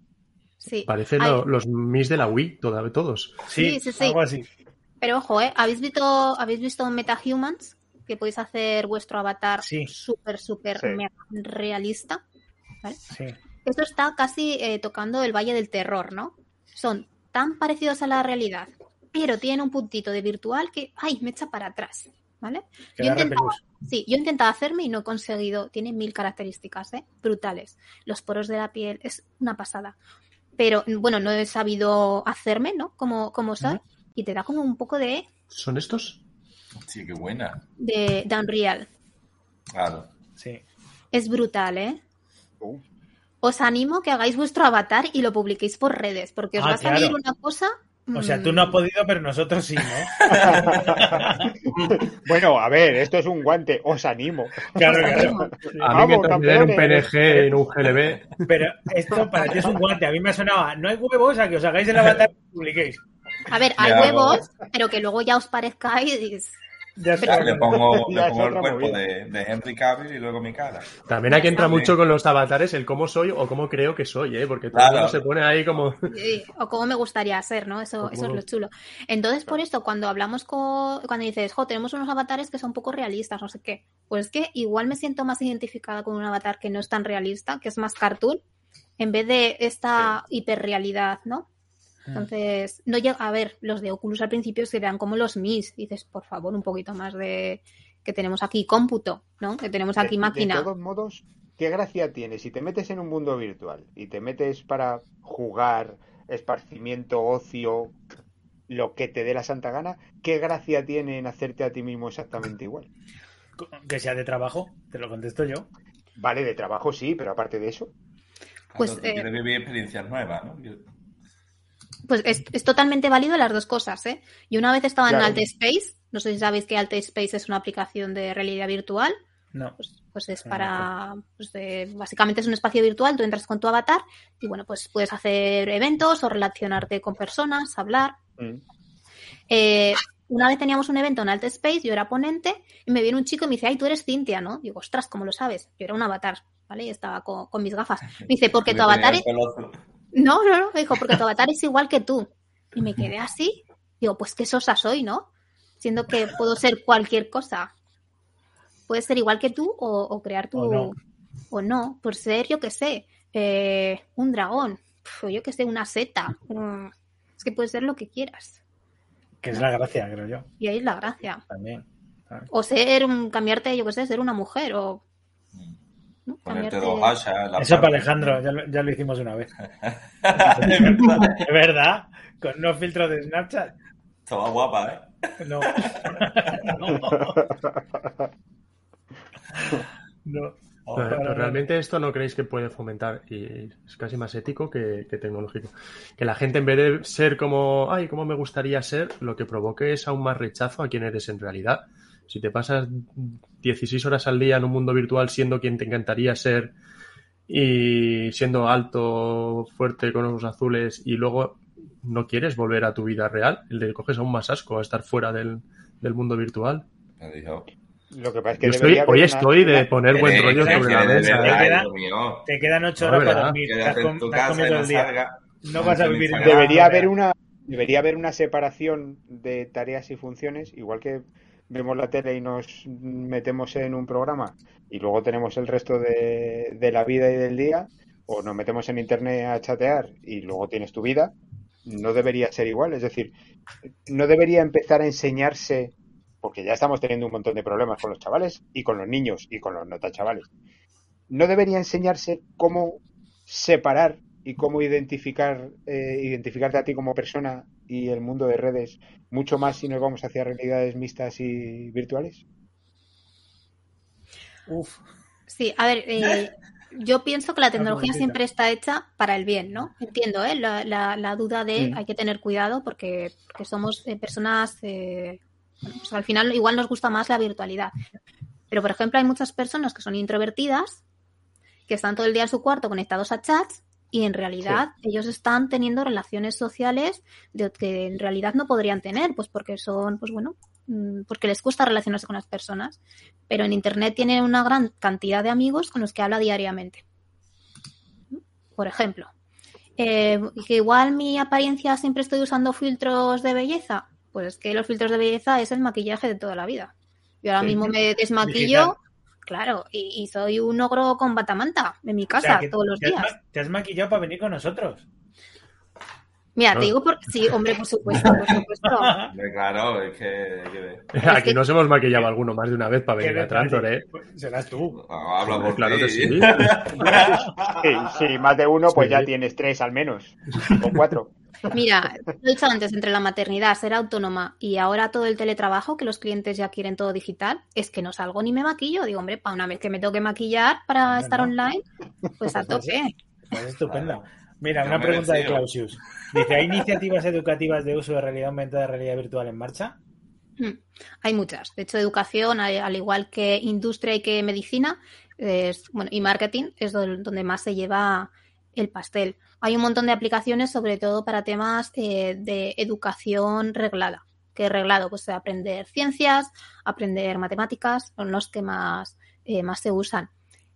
[SPEAKER 2] Sí.
[SPEAKER 3] Parecen lo- los Mis de la Wii, toda- todos.
[SPEAKER 1] Sí,
[SPEAKER 2] Sí, sí, sí.
[SPEAKER 1] algo así.
[SPEAKER 2] Pero ojo, ¿eh? ¿Habéis visto, ¿habéis visto MetaHumans? Que podéis hacer vuestro avatar
[SPEAKER 1] Sí.
[SPEAKER 2] súper, súper
[SPEAKER 4] Sí.
[SPEAKER 2] mega realista.
[SPEAKER 1] Sí.
[SPEAKER 2] Esto está casi eh, tocando el Valle del Terror, ¿no? Son tan parecidos a la realidad, pero tienen un puntito de virtual que, ay, me echa para atrás, ¿vale? Yo intentaba, sí, yo he intentado hacerme y no he conseguido. Tiene mil características, ¿eh? Brutales. Los poros de la piel es una pasada. Pero, bueno, no he sabido hacerme, ¿no? Como, como soy. Y te da como un poco de,
[SPEAKER 3] ¿Son estos?
[SPEAKER 5] Sí, qué buena.
[SPEAKER 2] de, de Unreal.
[SPEAKER 5] Claro.
[SPEAKER 1] Sí.
[SPEAKER 2] Es brutal, ¿eh?
[SPEAKER 4] Uh,
[SPEAKER 2] Os animo que hagáis vuestro avatar y lo publiquéis por redes, porque os
[SPEAKER 1] Ah,
[SPEAKER 2] va a salir
[SPEAKER 1] claro.
[SPEAKER 2] una cosa
[SPEAKER 1] O sea, tú
[SPEAKER 2] mm,
[SPEAKER 1] no has podido, pero nosotros sí, ¿no?
[SPEAKER 4] bueno, a ver, esto es un guante, os animo.
[SPEAKER 1] Claro, claro.
[SPEAKER 3] A mí me
[SPEAKER 4] Vamos,
[SPEAKER 3] traen un. PNG en un GLB.
[SPEAKER 1] Pero esto para ti es un guante. A mí me sonaba, no hay huevos a que os hagáis el avatar y publiquéis.
[SPEAKER 2] A ver, hay huevos, pero que luego ya os parezcáis.
[SPEAKER 1] Ya está.
[SPEAKER 5] Le pongo,
[SPEAKER 4] Ya
[SPEAKER 5] le
[SPEAKER 4] es
[SPEAKER 5] pongo el cuerpo de, de Henry Cavill y luego mi cara.
[SPEAKER 3] También aquí entra mucho con los avatares el cómo soy o cómo creo que soy, ¿eh? Porque todo
[SPEAKER 5] Claro.
[SPEAKER 3] el mundo se pone ahí como...
[SPEAKER 2] Sí, o cómo me gustaría ser, ¿no? Eso, eso es lo chulo. Entonces, por esto, cuando hablamos con, cuando dices, jo, tenemos unos avatares que son poco realistas, no sé qué, pues es que igual me siento más identificada con un avatar que no es tan realista, que es más cartoon, en vez de esta hiperrealidad, ¿no? Entonces, no llega, a ver, los de Oculus al principio se vean como los Mis, dices, por favor, un poquito más de que tenemos aquí cómputo, ¿no? Que tenemos aquí
[SPEAKER 4] De-
[SPEAKER 2] máquina.
[SPEAKER 4] De todos modos, ¿qué gracia tiene? Si te metes en un mundo virtual y te metes para jugar, esparcimiento, ocio, lo que te dé la santa gana, ¿qué gracia tiene en hacerte a ti mismo exactamente igual?
[SPEAKER 1] Que sea de trabajo, te lo contesto yo.
[SPEAKER 4] Vale, de trabajo sí, pero aparte de eso,
[SPEAKER 2] Pues, eh,
[SPEAKER 5] quieres vivir experiencias nuevas, ¿no?
[SPEAKER 2] Pues es, es totalmente válido las dos cosas, ¿eh? Yo una vez estaba
[SPEAKER 4] Claro.
[SPEAKER 2] en Alt Space, no sé si sabéis que Alt Space es una aplicación de realidad virtual,
[SPEAKER 1] No.
[SPEAKER 2] pues, pues es
[SPEAKER 1] No,
[SPEAKER 2] para, pues de- básicamente es un espacio virtual, tú entras con tu avatar y bueno, pues puedes hacer eventos o relacionarte con personas, hablar.
[SPEAKER 4] mm,
[SPEAKER 2] Eh, una vez teníamos un evento en Alt Space, yo era ponente y me viene un chico y me dice, ay, tú eres Cintia, ¿no? Digo, ostras, ¿cómo lo sabes? Yo era un avatar, ¿vale? Y estaba con, con mis gafas. Me dice, porque tu avatar es... No, no, no, me dijo, porque tu avatar es igual que tú. Y me quedé así. Digo, pues qué sosa soy, ¿no? Siendo que puedo ser cualquier cosa. Puedes ser igual que tú o, o crear tu...
[SPEAKER 1] O no.
[SPEAKER 2] O no, por ser, yo qué sé, eh, un dragón, o yo qué sé, una seta. Mm, Es que puedes ser lo que quieras.
[SPEAKER 1] Que es la gracia, creo yo.
[SPEAKER 2] Y ahí es la gracia.
[SPEAKER 1] También. ¿sabes?
[SPEAKER 2] O ser, un- cambiarte, yo qué sé, ser una mujer o... ¿no?
[SPEAKER 5] Ponerte dos hachas
[SPEAKER 1] Eso para. Alejandro, ya lo, ya lo hicimos una vez.
[SPEAKER 5] Es verdad.
[SPEAKER 1] ¿Es verdad? Con unos filtros de Snapchat.
[SPEAKER 5] Estaba guapa, ¿eh?
[SPEAKER 1] No. no. No.
[SPEAKER 3] Pero,
[SPEAKER 1] no, no.
[SPEAKER 3] realmente esto no creéis que puede fomentar, y es casi más ético que, que tecnológico, que la gente en vez de ser como, ay, cómo me gustaría ser, lo que provoque es aún más rechazo a quién eres en realidad. Si te pasas 16 horas al día en un mundo virtual siendo quien te encantaría ser y siendo alto, fuerte, con ojos azules y luego no quieres volver a tu vida real, le coges aún más asco a estar fuera del, del mundo virtual.
[SPEAKER 4] Lo que pasa es que
[SPEAKER 3] estoy, hoy
[SPEAKER 4] una-
[SPEAKER 3] estoy de poner buen rollo sobre la mesa. ¿eh?
[SPEAKER 1] Te quedan ocho
[SPEAKER 3] No,
[SPEAKER 1] horas para dormir.
[SPEAKER 5] En tu casa no
[SPEAKER 1] el día.
[SPEAKER 5] salga.
[SPEAKER 1] No vas a vivir.
[SPEAKER 4] Debería haber una debería haber una separación de tareas y funciones, igual que vemos la tele y nos metemos en un programa y luego tenemos el resto de, la vida y del día, o nos metemos en internet a chatear y luego tienes tu vida, no debería ser igual. Es decir, no debería empezar a enseñarse, porque ya estamos teniendo un montón de problemas con los chavales y con los niños y con los no tan chavales. No debería enseñarse cómo separar y cómo identificar eh, identificarte a ti como persona y el mundo de redes mucho más si nos vamos hacia realidades mixtas y virtuales.
[SPEAKER 1] Uf.
[SPEAKER 2] Sí, a ver, eh, yo pienso que la tecnología siempre está hecha para el bien, ¿no? Entiendo, ¿eh? La, la- la duda de
[SPEAKER 4] Mm.
[SPEAKER 2] hay que tener cuidado porque, porque somos eh, personas, eh, bueno, pues al final igual nos gusta más la virtualidad. Pero, por ejemplo, hay muchas personas que son introvertidas, que están todo el día en su cuarto conectados a chats y en realidad ellos están teniendo relaciones sociales de que en realidad no podrían tener, pues porque son, pues bueno, mm, porque les cuesta relacionarse con las personas pero en Internet tiene una gran cantidad de amigos con los que habla diariamente. Por ejemplo, eh, que igual mi apariencia siempre estoy usando filtros de belleza, pues es que los filtros de belleza es el maquillaje de toda la vida. Yo ahora
[SPEAKER 1] Sí.
[SPEAKER 2] mismo me desmaquillo, claro, y, y soy un ogro con batamanta en mi
[SPEAKER 1] O
[SPEAKER 2] casa
[SPEAKER 1] sea,
[SPEAKER 2] todos los
[SPEAKER 1] te
[SPEAKER 2] días.
[SPEAKER 1] Te has maquillado para venir con nosotros.
[SPEAKER 2] Mira, te digo por... Sí, hombre, por supuesto, por supuesto.
[SPEAKER 5] Claro, es que.
[SPEAKER 3] Aquí nos hemos maquillado alguno más de una vez para venir a. Trantor, ¿eh?
[SPEAKER 1] Pues Serás tú.
[SPEAKER 5] Ah, Habla por
[SPEAKER 3] Claro que sí.
[SPEAKER 4] Sí, sí, más de uno, pues
[SPEAKER 3] Sí.
[SPEAKER 4] ya tienes tres al menos, o cuatro.
[SPEAKER 2] Mira, lo he dicho antes, entre la maternidad, ser autónoma y ahora todo el teletrabajo, que los clientes ya quieren todo digital, es que no salgo ni me maquillo. Digo, hombre, para una vez que me toque maquillar para
[SPEAKER 1] No,
[SPEAKER 2] estar
[SPEAKER 1] no.
[SPEAKER 2] online, pues a tope.
[SPEAKER 1] Pues estupendo. Mira, una pregunta de. Clausius. Dice, ¿hay iniciativas educativas de uso de realidad aumentada y realidad virtual en marcha?
[SPEAKER 2] Mm, Hay muchas. De hecho, educación, al al igual que industria y que medicina, es, bueno, y marketing es do- donde más se lleva el pastel. Hay un montón de aplicaciones, sobre todo para temas eh, de educación reglada. Que reglado, pues aprender ciencias, aprender matemáticas, son los que más, eh, más se usan.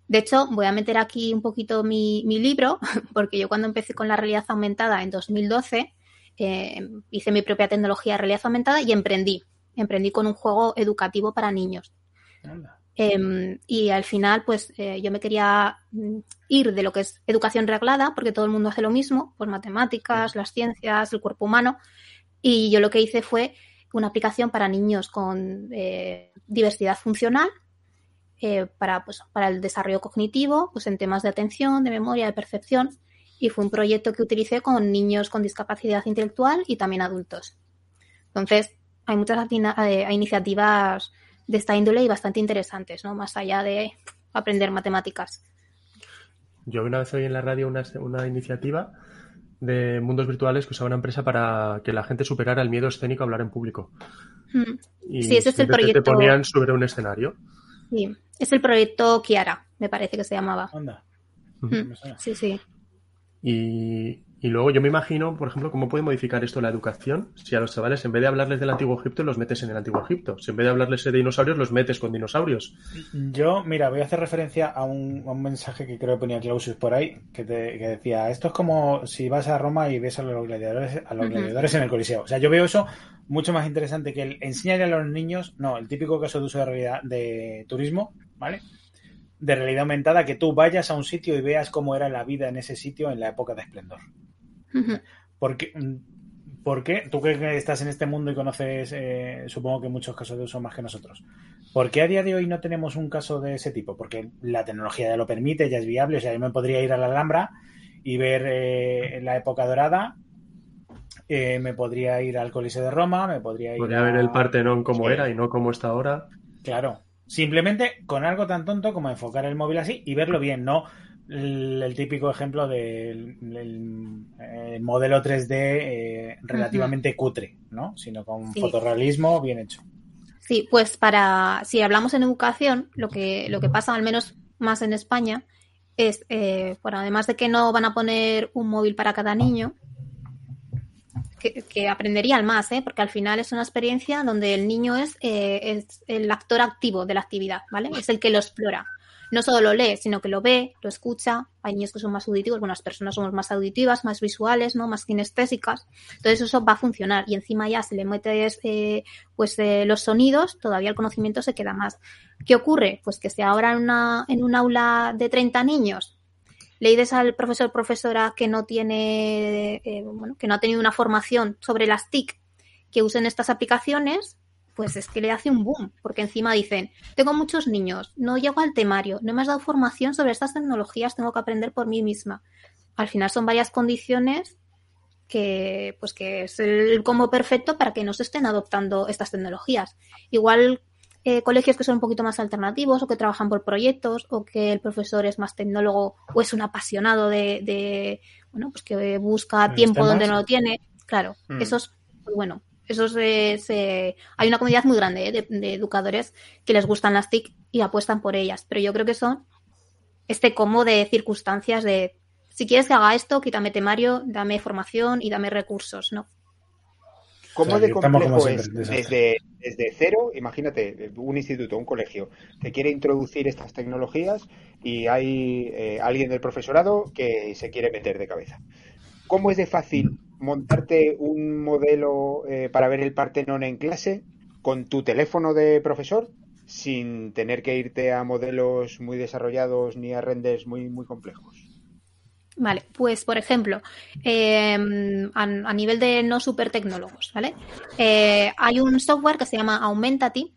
[SPEAKER 2] De hecho, voy a meter aquí un poquito mi, mi libro, porque yo cuando empecé con la realidad aumentada en 2012, eh, hice mi propia tecnología de realidad aumentada y emprendí. Emprendí con un juego educativo para niños. Eh, y al final, pues eh, yo me quería mm, ir de lo que es educación reglada, porque todo el mundo hace lo mismo, pues matemáticas, las ciencias, el cuerpo humano. Y yo lo que hice fue una aplicación para niños con eh, diversidad funcional, eh, para, pues, para el desarrollo cognitivo, pues en temas de atención, de memoria, de percepción. Y fue un proyecto que utilicé con niños con discapacidad intelectual y también adultos. Entonces, hay muchas eh, iniciativas de esta índole y bastante interesantes, ¿no? Más allá de aprender matemáticas.
[SPEAKER 3] Yo una vez oí en la radio una, una iniciativa de mundos virtuales que usaba una empresa para que la gente superara el miedo escénico a hablar en público.
[SPEAKER 2] Mm,
[SPEAKER 3] Y
[SPEAKER 2] Sí, ese es el
[SPEAKER 3] siempre te- te
[SPEAKER 2] proyecto.
[SPEAKER 3] ponían sobre un escenario.
[SPEAKER 2] Sí, es el proyecto Kiara, me parece que se llamaba.
[SPEAKER 1] Anda.
[SPEAKER 2] Mm. Sí, sí.
[SPEAKER 3] Y, y luego yo me imagino, por ejemplo, cómo puede modificar esto la educación si a los chavales, en vez de hablarles del antiguo Egipto, los metes en el antiguo Egipto. Si en vez de hablarles de dinosaurios, los metes con dinosaurios.
[SPEAKER 1] Yo, mira, voy a hacer referencia a un, a un mensaje que creo que ponía Clausius por ahí, que, te- que decía, esto es como si vas a Roma y ves a los gladiadores, a los gladiadores en el Coliseo. O sea, yo veo eso mucho más interesante que el enseñarle a los niños, no, el típico caso de uso de realidad de turismo, ¿vale? De realidad aumentada, que tú vayas a un sitio y veas cómo era la vida en ese sitio en la época de esplendor. Porque, ¿Por qué? Tú que estás en este mundo y conoces, eh, supongo que muchos casos de uso más que nosotros. ¿Por qué a día de hoy no tenemos un caso de ese tipo? Porque la tecnología ya lo permite, ya es viable. O sea, yo me podría ir a la Alhambra y ver eh, la época dorada. eh, me podría ir al Coliseo de Roma, me podría ir
[SPEAKER 3] Podría
[SPEAKER 1] a...
[SPEAKER 3] ver el Partenón como
[SPEAKER 1] Sí.
[SPEAKER 3] era y no como está ahora.
[SPEAKER 1] Claro. Simplemente con algo tan tonto como enfocar el móvil así y verlo bien, no el, el típico ejemplo del el- el modelo 3D eh, relativamente cutre, ¿no? Sino con
[SPEAKER 2] Sí.
[SPEAKER 1] fotorrealismo bien hecho.
[SPEAKER 2] Sí, pues para, si hablamos en educación, lo que, lo que pasa, al menos más en España, es, eh, bueno, además de que no van a poner un móvil para cada niño, que, que aprenderían más, ¿eh? porque al final es una experiencia donde el niño es, eh, es el actor activo de la actividad, ¿vale? Es el que lo explora. No solo lo lee, sino que lo ve, lo escucha. Hay niños que son más auditivos, bueno, las personas somos más auditivas, más visuales, ¿no? Más kinestésicas. Entonces eso va a funcionar y encima ya si le metes eh, pues eh, los sonidos, todavía el conocimiento se queda más. ¿Qué ocurre? Pues que si ahora en, una, en un aula de 30 niños le al profesor profesora que no tiene, eh, bueno, que no ha tenido una formación sobre las TIC que usen estas aplicaciones, pues es que le hace un boom, porque encima dicen, tengo muchos niños, no llego al temario, no me has dado formación sobre estas tecnologías, tengo que aprender por mí misma. Al final son varias condiciones que, pues que es el combo perfecto para que no se estén adoptando estas tecnologías. Igual eh, colegios que son un poquito más alternativos o que trabajan por proyectos o que el profesor es más tecnólogo o es un apasionado de, de bueno, pues que busca tiempo
[SPEAKER 1] temas.
[SPEAKER 2] donde no lo tiene. Claro,
[SPEAKER 4] Mm.
[SPEAKER 2] esos, bueno, esos eh, se- hay una comunidad muy grande eh, de, de educadores que les gustan las TIC y apuestan por ellas, pero yo creo que son este combo de circunstancias de si quieres que haga esto, quítame temario, dame formación y dame recursos, ¿no?
[SPEAKER 4] ¿Cómo de
[SPEAKER 1] como
[SPEAKER 4] complejo es desde cero? Imagínate, un instituto, un colegio, que quiere introducir estas tecnologías y hay eh, alguien del profesorado que se quiere meter de cabeza. ¿Cómo es de fácil montarte un modelo eh, para ver el Partenón en clase con tu teléfono de profesor sin tener que irte a modelos muy desarrollados ni a renders muy, muy complejos?
[SPEAKER 2] Vale, pues por ejemplo, eh, a, nivel de no super tecnólogos, ¿vale? Eh, hay un software que se llama Aumentati,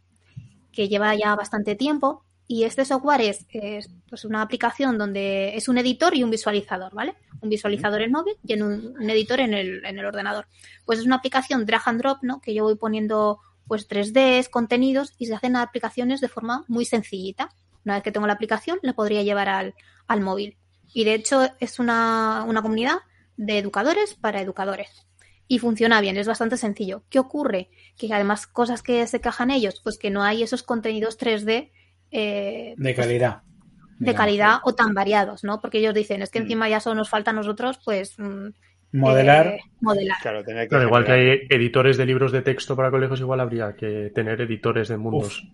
[SPEAKER 2] que lleva ya bastante tiempo, y este software es, es, pues una aplicación donde es un editor y un visualizador, ¿vale? Un visualizador en móvil y en un, editor en el, en el ordenador. Pues es una aplicación drag and drop, ¿no? Que yo voy poniendo pues 3Ds, contenidos, y se hacen aplicaciones de forma muy sencillita. Una vez que tengo la aplicación, la podría llevar al, móvil. Y de hecho es una, una comunidad de educadores para educadores. Y funciona bien, es bastante sencillo. ¿Qué ocurre? Que además cosas que se quejan ellos, pues que no hay esos contenidos 3D eh,
[SPEAKER 1] De
[SPEAKER 2] pues,
[SPEAKER 1] calidad.
[SPEAKER 2] de calidad o tan variados, ¿no? Porque ellos dicen, es que encima ya solo nos falta a nosotros, pues, mm,
[SPEAKER 1] Modelar.
[SPEAKER 2] eh, modelar.
[SPEAKER 4] Claro, tener que
[SPEAKER 3] Claro, igual que hay editores de libros de texto para colegios, igual habría que tener editores de mundos.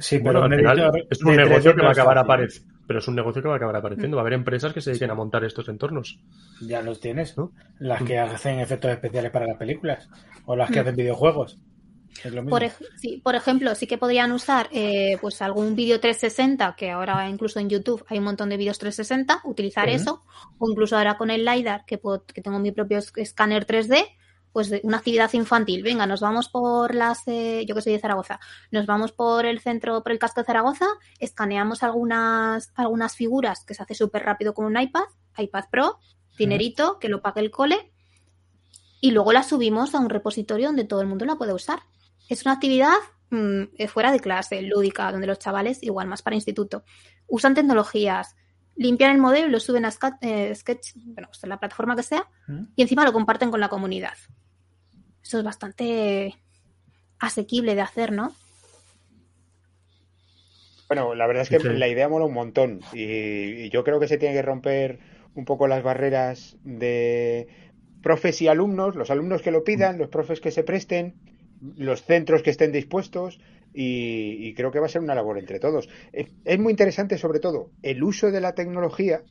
[SPEAKER 1] Sí,
[SPEAKER 3] Bueno,
[SPEAKER 1] pero
[SPEAKER 3] al final es un negocio
[SPEAKER 1] 3D
[SPEAKER 3] que va a acabar apareciendo. Pero es un negocio que va a acabar apareciendo. Va a haber empresas que se dediquen a montar estos entornos.
[SPEAKER 1] Ya los tienes.
[SPEAKER 3] ¿No?
[SPEAKER 1] Las que hacen efectos especiales para las películas. O las que
[SPEAKER 2] Mm.
[SPEAKER 1] hacen videojuegos. Es lo mismo.
[SPEAKER 2] Por, ej- sí, por ejemplo, sí que podrían usar eh, pues algún vídeo 360, que ahora incluso en YouTube hay un montón de vídeos 360, utilizar eso, o incluso ahora con el LiDAR, que, puedo- que tengo mi propio esc- escáner 3D, pues una actividad infantil. Venga, nos vamos por las, eh, yo que soy de Zaragoza, nos vamos por el centro, por el casco de Zaragoza, escaneamos algunas, algunas figuras que se hace súper rápido con un iPad, iPad Pro, dinerito, que lo pague el cole, y luego la subimos a un repositorio donde todo el mundo la puede usar. Es una actividad mm, eh, fuera de clase, lúdica, donde los chavales, igual más para instituto, usan tecnologías, limpian el modelo y lo suben a eh, Sketch, bueno, pues en la plataforma que sea,
[SPEAKER 1] ¿Mm?
[SPEAKER 2] y encima lo comparten con la comunidad. Eso es bastante asequible de hacer, ¿no?
[SPEAKER 4] Bueno, la verdad es que
[SPEAKER 3] Sí.
[SPEAKER 4] la idea mola un montón y, y yo creo que se tiene que romper un poco las barreras de profes y alumnos, los alumnos que lo pidan, los profes que se presten, los centros que estén dispuestos y, creo que va a ser una labor entre todos. Es, es muy interesante sobre todo el uso de la tecnología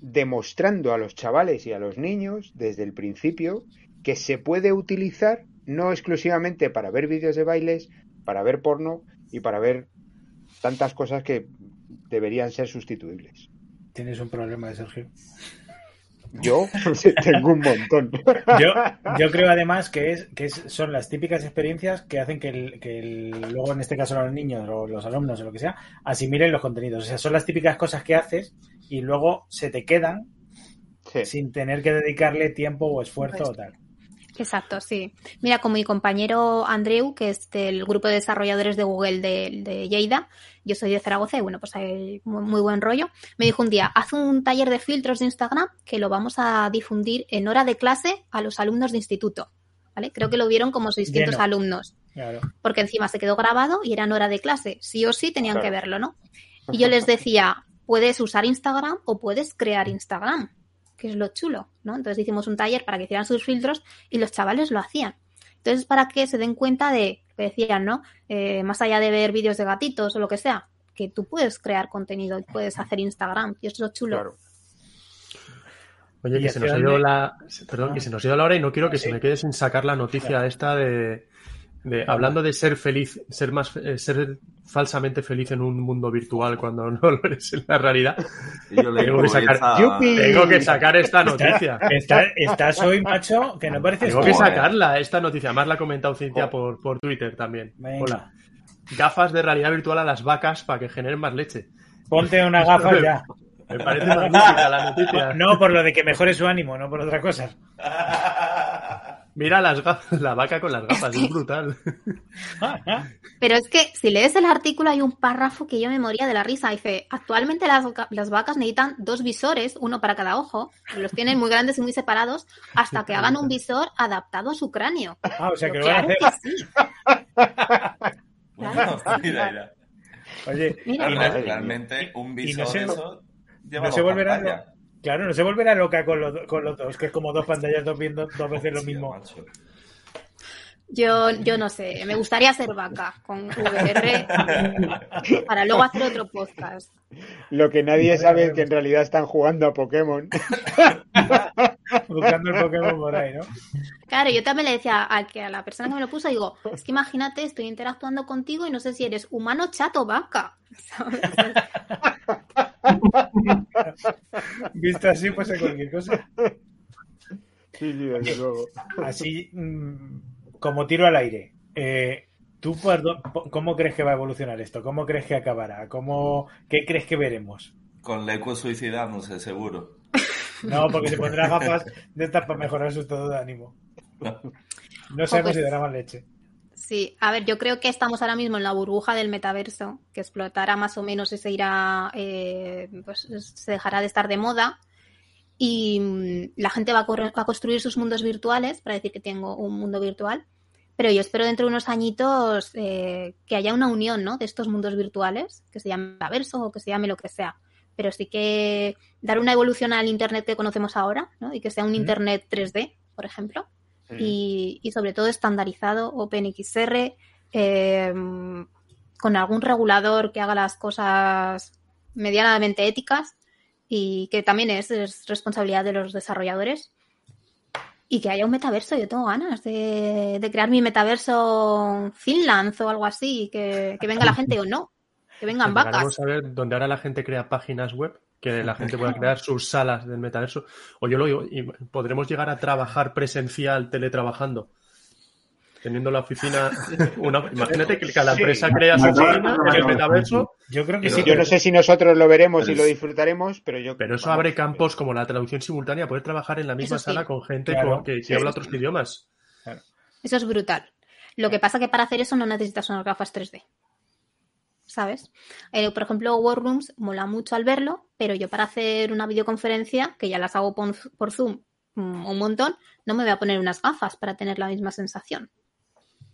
[SPEAKER 4] demostrando a los chavales y a los niños desde el principio que se puede utilizar no exclusivamente para ver vídeos de bailes, para ver porno y para ver tantas cosas que deberían ser sustituibles.
[SPEAKER 1] Tienes un problema Sergio.
[SPEAKER 4] Yo sí, tengo un montón.
[SPEAKER 1] Yo, yo creo además que es que es- son las típicas experiencias que hacen que, el- que el- luego en este caso los niños o los alumnos o lo que sea asimilen los contenidos. O sea, son las típicas cosas que haces y luego se te quedan
[SPEAKER 4] Sí.
[SPEAKER 1] sin tener que dedicarle tiempo o esfuerzo
[SPEAKER 2] Pues-
[SPEAKER 1] o tal.
[SPEAKER 2] Exacto, sí. Mira, como mi compañero Andreu, que es del grupo de desarrolladores de Google de, de Lleida, yo soy de Zaragoza y bueno, pues hay muy, muy buen rollo, me dijo un día, haz un taller de filtros de Instagram que lo vamos a difundir en hora de clase a los alumnos de instituto. ¿Vale? Creo que lo vieron como 600
[SPEAKER 1] Lleno.
[SPEAKER 2] alumnos,
[SPEAKER 1] Claro.
[SPEAKER 2] porque encima se quedó grabado y era en hora de clase. Sí o sí tenían
[SPEAKER 4] Claro.
[SPEAKER 2] que verlo, ¿no? Y yo les decía, puedes usar Instagram o puedes crear Instagram, que es lo chulo, ¿no? Entonces hicimos un taller para que hicieran sus filtros y los chavales lo hacían. Entonces, para que se den cuenta de, lo que decían, ¿no? Eh, más allá de ver vídeos de gatitos o lo que sea, que tú puedes crear contenido y puedes hacer Instagram, y eso es lo chulo.
[SPEAKER 4] Claro.
[SPEAKER 3] Oye,
[SPEAKER 1] ¿Y
[SPEAKER 3] que se nos ha ido la. Perdón, que se nos ha ido la hora y no quiero que se me quede sin sacar la noticia esta de. De- hablando de ser feliz, ser más eh, ser falsamente feliz en un mundo virtual cuando no lo eres en la realidad.
[SPEAKER 5] Yo
[SPEAKER 3] Tengo que sacar-. Tengo que sacar esta noticia.
[SPEAKER 1] Está- estás hoy, macho, que no pareces
[SPEAKER 3] Tengo que sacarla, esta noticia. Además la ha comentado Cintia por, por Twitter también.
[SPEAKER 1] Venga.
[SPEAKER 3] Hola. Gafas de realidad virtual a las vacas para que generen más leche.
[SPEAKER 1] Ponte una gafa ya.
[SPEAKER 3] Me parece magnífica la noticia.
[SPEAKER 1] No por lo de que mejore su ánimo, no por otra cosa.
[SPEAKER 3] Mira las gafas, la vaca con las gafas, es brutal.
[SPEAKER 2] Pero es que si lees el artículo hay un párrafo que yo me moría de la risa. Dice, actualmente las, vaca- las vacas necesitan dos visores, uno para cada ojo, los tienen muy grandes y muy separados, hasta que hagan un visor adaptado a su cráneo.
[SPEAKER 1] Ah, o sea que lo
[SPEAKER 2] Claro
[SPEAKER 1] van a hacer.
[SPEAKER 2] que sí.
[SPEAKER 5] Bueno, mira, mira.
[SPEAKER 1] Oye,
[SPEAKER 2] Mira.
[SPEAKER 5] realmente un
[SPEAKER 1] y no
[SPEAKER 5] visor
[SPEAKER 1] se-
[SPEAKER 5] eso lleva
[SPEAKER 1] no se. Claro, no se volverá loca con los, con los dos, que es como dos pantallas dos viendo dos veces lo mismo.
[SPEAKER 2] Yo, yo no sé, me gustaría ser vaca con VR para luego hacer otro podcast.
[SPEAKER 4] Lo que nadie sabe es que en realidad están jugando a Pokémon.
[SPEAKER 1] Buscando el Pokémon por ahí, ¿no?
[SPEAKER 2] Claro, yo también le decía a, que a la persona que me lo puso, digo, es que imagínate, estoy interactuando contigo y no sé si eres humano, chato, vaca. ¿sabes?
[SPEAKER 1] Visto así, pues en cualquier cosa.
[SPEAKER 4] Sí, sí, desde luego.
[SPEAKER 1] Así, mm, como tiro al aire. Eh, ¿Tú cómo crees que va a evolucionar esto? ¿Cómo crees que acabará? ¿Cómo, ¿Qué crees que veremos?
[SPEAKER 5] Con Leco suicidándose, seguro.
[SPEAKER 1] No, porque se pondrá gafas de estas para mejorar su estado de ánimo. No sabemos
[SPEAKER 2] pues-
[SPEAKER 1] si dará más leche.
[SPEAKER 2] Sí, a ver, yo creo que estamos ahora mismo en la burbuja del metaverso, que explotará más o menos y se irá, eh, pues se dejará de estar de moda. y mm, la gente va a, corre- va a construir sus mundos virtuales para decir que tengo un mundo virtual. Pero yo espero dentro de unos añitos eh, que haya una unión ¿no? de estos mundos virtuales, que se llame metaverso o que se llame lo que sea. Pero sí que dar una evolución al Internet que conocemos ahora ¿no? y que sea un
[SPEAKER 1] Mm.
[SPEAKER 2] Internet 3D, por ejemplo,
[SPEAKER 4] Mm.
[SPEAKER 2] y, y sobre todo estandarizado, OpenXR, eh, con algún regulador que haga las cosas medianamente éticas y que también es, es responsabilidad de los desarrolladores. Y que haya un metaverso, yo tengo ganas de, de crear mi metaverso Finland o algo así, que, que venga la gente o no, que vengan vacas.
[SPEAKER 3] Vamos a ver donde ahora la gente crea páginas web, que la gente pueda crear sus salas del metaverso. O yo lo digo, y podremos llegar a trabajar presencial teletrabajando. Teniendo la oficina, una, imagínate que cada
[SPEAKER 4] Sí.
[SPEAKER 3] empresa crea su oficina en el metaverso,
[SPEAKER 1] Yo creo que
[SPEAKER 3] Pero
[SPEAKER 1] sí.
[SPEAKER 4] Yo no sé si nosotros lo veremos y lo disfrutaremos, pero yo.
[SPEAKER 3] pero eso
[SPEAKER 4] vamos,
[SPEAKER 3] abre campos como la traducción simultánea, poder trabajar en la misma
[SPEAKER 2] sí.
[SPEAKER 3] sala con gente
[SPEAKER 1] Claro.
[SPEAKER 3] con- que, que
[SPEAKER 4] Sí.
[SPEAKER 3] habla otros idiomas.
[SPEAKER 2] Eso es brutal. Lo que pasa que para hacer eso no necesitas unas gafas 3D. ¿Sabes? Eh, por ejemplo, Workrooms mola mucho al verlo, pero yo para hacer una videoconferencia, que ya las hago por, por Zoom mm, un montón, no me voy a poner unas gafas para tener la misma sensación.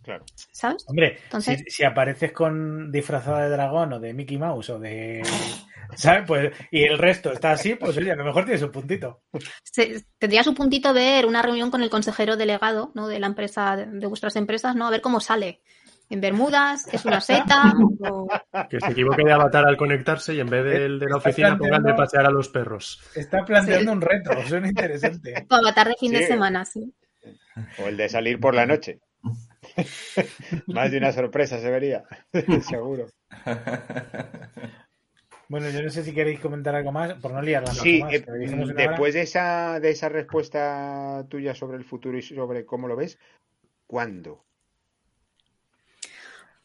[SPEAKER 4] Claro.
[SPEAKER 2] ¿Sabes?
[SPEAKER 1] Hombre,
[SPEAKER 2] Entonces-
[SPEAKER 1] si, si apareces con disfrazada de dragón o de Mickey Mouse o de. ¿Sabes? Pues, y el resto está así, pues oye, a lo mejor tienes un puntito.
[SPEAKER 2] Se- tendrías un puntito ver una reunión con el consejero delegado ¿no? de la empresa, de, de vuestras empresas, ¿no? A ver cómo sale. En Bermudas, es una seta, o-
[SPEAKER 3] Que se equivoque de avatar al conectarse y en vez del de la oficina pongan de pasear a los perros.
[SPEAKER 1] Está planteando un reto, suena interesante.
[SPEAKER 2] o avatar de fin de semana, sí.
[SPEAKER 4] O el de salir por la noche. Más de una sorpresa se vería, seguro.
[SPEAKER 1] Bueno, yo no sé si queréis comentar algo más, por no liarla.
[SPEAKER 4] Sí,
[SPEAKER 1] más,
[SPEAKER 4] eh,
[SPEAKER 1] hora.
[SPEAKER 4] después de esa, de esa respuesta tuya sobre el futuro y sobre cómo lo ves, ¿cuándo?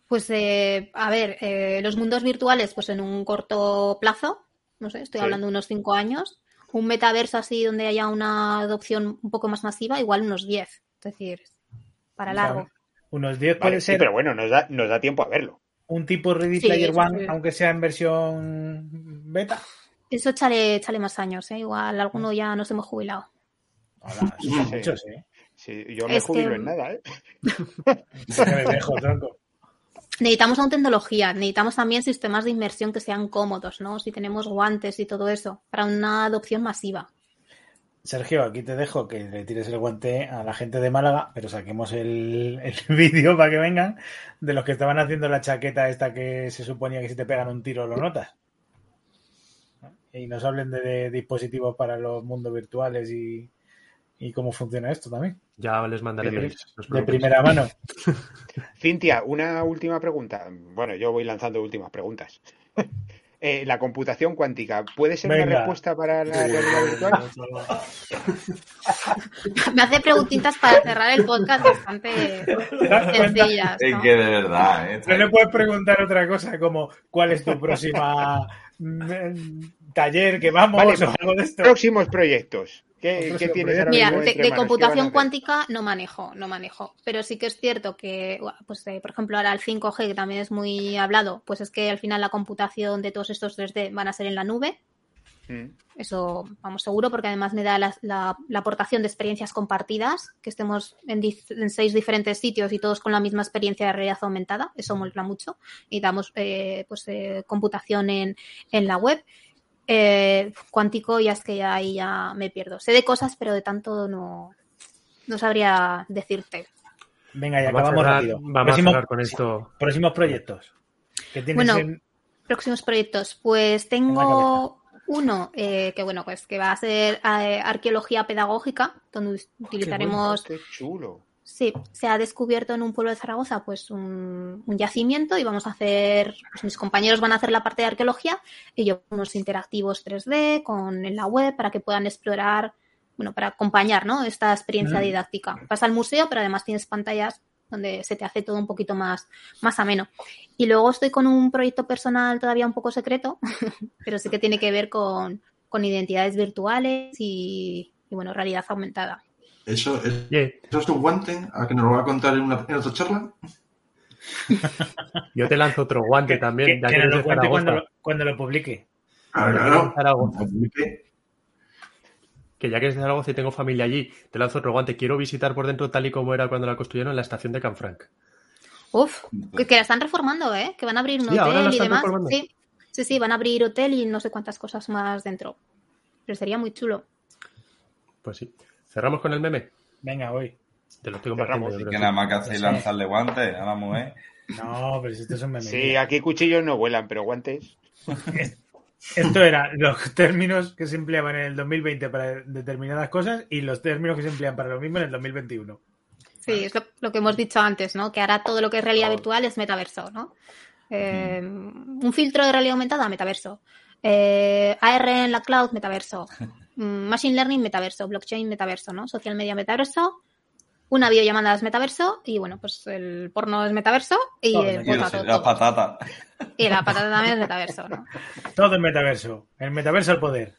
[SPEAKER 2] Pues, eh, a ver, eh, los mundos virtuales, pues en un corto plazo, no sé, estoy
[SPEAKER 4] Sí.
[SPEAKER 2] hablando de unos cinco años. Un metaverso así donde haya una adopción un poco más masiva, igual unos 10. Es decir, para largo.
[SPEAKER 1] Unos 10
[SPEAKER 4] Vale,
[SPEAKER 1] puede
[SPEAKER 4] sí,
[SPEAKER 1] ser
[SPEAKER 4] pero bueno, nos da, nos da tiempo a verlo.
[SPEAKER 1] un tipo Ready
[SPEAKER 2] Sí,
[SPEAKER 1] Player One,
[SPEAKER 2] sí.
[SPEAKER 1] aunque sea en versión beta.
[SPEAKER 2] Eso échale, échale más años, ¿eh? Igual alguno ya nos hemos jubilado.
[SPEAKER 1] Hola, muchos, ¿eh?
[SPEAKER 4] Sí, yo me
[SPEAKER 2] Es que-
[SPEAKER 4] jubilo en nada, ¿eh?
[SPEAKER 1] Me dejo, tronco.
[SPEAKER 2] Necesitamos aún tecnología, necesitamos también sistemas de inmersión que sean cómodos, ¿no? Si tenemos guantes y todo eso, para una adopción masiva.
[SPEAKER 1] Sergio, aquí te dejo que le tires el guante a la gente de Málaga, pero saquemos el, el vídeo para que vengan de los que estaban haciendo la chaqueta esta que se suponía que si te pegan un tiro lo notas. Y nos hablen de, de dispositivos para los mundos virtuales y, y cómo funciona esto también.
[SPEAKER 3] Ya les mandaré
[SPEAKER 1] De- primera mano.
[SPEAKER 4] Cintia, una última pregunta. Bueno, yo voy lanzando últimas preguntas. Eh, la computación cuántica, ¿puede ser una
[SPEAKER 1] Venga.
[SPEAKER 4] respuesta para la realidad virtual?
[SPEAKER 2] Me hace preguntitas para cerrar el podcast bastante sencillas.
[SPEAKER 5] Es
[SPEAKER 2] ¿no?
[SPEAKER 5] que de verdad, ¿eh?
[SPEAKER 1] No le puedes preguntar otra cosa como ¿cuál es tu próxima taller que vamos
[SPEAKER 4] Vale,
[SPEAKER 1] o algo de esto?
[SPEAKER 4] Próximos proyectos. ¿Qué, qué tienes ahora
[SPEAKER 2] Mira,
[SPEAKER 4] mismo
[SPEAKER 2] de, de computación cuántica no manejo, no manejo. Pero sí que es cierto que, pues eh, por ejemplo, ahora el 5G, que también es muy hablado, pues es que al final la computación de todos estos 3D van a ser en la nube.
[SPEAKER 4] Mm.
[SPEAKER 2] Eso, vamos, seguro, porque además me da la, la- la aportación de experiencias compartidas, que estemos en seis diferentes sitios y todos con la misma experiencia de realidad aumentada. Eso mola mucho. Y damos eh, pues, eh, computación en, en la web. Eh, cuántico, ya es que ya ahí ya me pierdo. Sé de cosas, pero de tanto no, no sabría decirte.
[SPEAKER 1] Venga, y
[SPEAKER 3] Vamos a
[SPEAKER 1] acabamos
[SPEAKER 3] cerrar-
[SPEAKER 1] rápido.
[SPEAKER 3] Vamos a cerrar con esto.
[SPEAKER 1] Próximos proyectos. que
[SPEAKER 2] Bueno,
[SPEAKER 1] en-
[SPEAKER 2] Próximos proyectos. Pues tengo uno eh, que bueno, pues que va a ser eh, arqueología pedagógica, donde utilizaremos
[SPEAKER 4] Qué chulo.
[SPEAKER 2] Sí, se ha descubierto en un pueblo de Zaragoza pues un, un yacimiento y vamos a hacer, pues, mis compañeros van a hacer la parte de arqueología y yo unos interactivos 3D con en la web para que puedan explorar, bueno, para acompañar, ¿no? Esta experiencia
[SPEAKER 1] Mm.
[SPEAKER 2] didáctica. Vas al museo, pero además tienes pantallas donde se te hace todo un poquito más, más ameno. Y luego estoy con un proyecto personal todavía un poco secreto, pero sí que tiene que ver con, con identidades virtuales y, y, bueno, realidad aumentada.
[SPEAKER 6] Eso es,
[SPEAKER 3] Oye,
[SPEAKER 6] eso es un guante a que nos lo va a contar en, una, en otra charla.
[SPEAKER 3] yo te lanzo otro guante
[SPEAKER 1] que,
[SPEAKER 3] también,
[SPEAKER 1] que-
[SPEAKER 3] ya
[SPEAKER 1] que
[SPEAKER 3] eres
[SPEAKER 1] lo cuente cuando lo, cuando lo publique.
[SPEAKER 3] Que
[SPEAKER 6] claro. Publique.
[SPEAKER 3] que ya que es de Zaragoza y tengo familia allí, te lanzo otro guante. Quiero visitar por dentro tal y como era cuando la construyeron en la estación de Canfranc.
[SPEAKER 2] Uf, que, que la están reformando, ¿eh? Que van a abrir un
[SPEAKER 3] Sí, ahora la
[SPEAKER 2] hotel y demás. Sí, sí, sí, van a abrir hotel y no sé cuántas cosas más dentro. Pero sería muy chulo.
[SPEAKER 3] Pues sí. Cerramos con el meme.
[SPEAKER 1] Venga, voy.
[SPEAKER 3] Te lo estoy
[SPEAKER 4] Cerramos.
[SPEAKER 3] compartiendo. yo
[SPEAKER 5] Que nada más que hacéis
[SPEAKER 1] Sí.
[SPEAKER 5] lanzarle guantes a la mujer.
[SPEAKER 1] No, pero si esto es un meme.
[SPEAKER 4] Sí, aquí cuchillos no vuelan, pero guantes.
[SPEAKER 1] Esto era los términos que se empleaban en el 2020 para determinadas cosas y los términos que se emplean para lo mismo en el 2021.
[SPEAKER 2] Sí, es lo, lo que hemos dicho antes, ¿no? Que ahora todo lo que es realidad virtual es metaverso, ¿no? Eh, un filtro de realidad aumentada, metaverso. Eh, AR en la cloud, metaverso. Mm, Machine learning, metaverso. Blockchain, metaverso, ¿no? Social media, metaverso. Una videollamada es metaverso. Y bueno, pues el porno es metaverso. Y, el
[SPEAKER 5] Y
[SPEAKER 2] pues, todo, todo.
[SPEAKER 5] patatas.
[SPEAKER 2] Y la patata también es metaverso, ¿no?
[SPEAKER 1] Todo en metaverso. El metaverso al poder.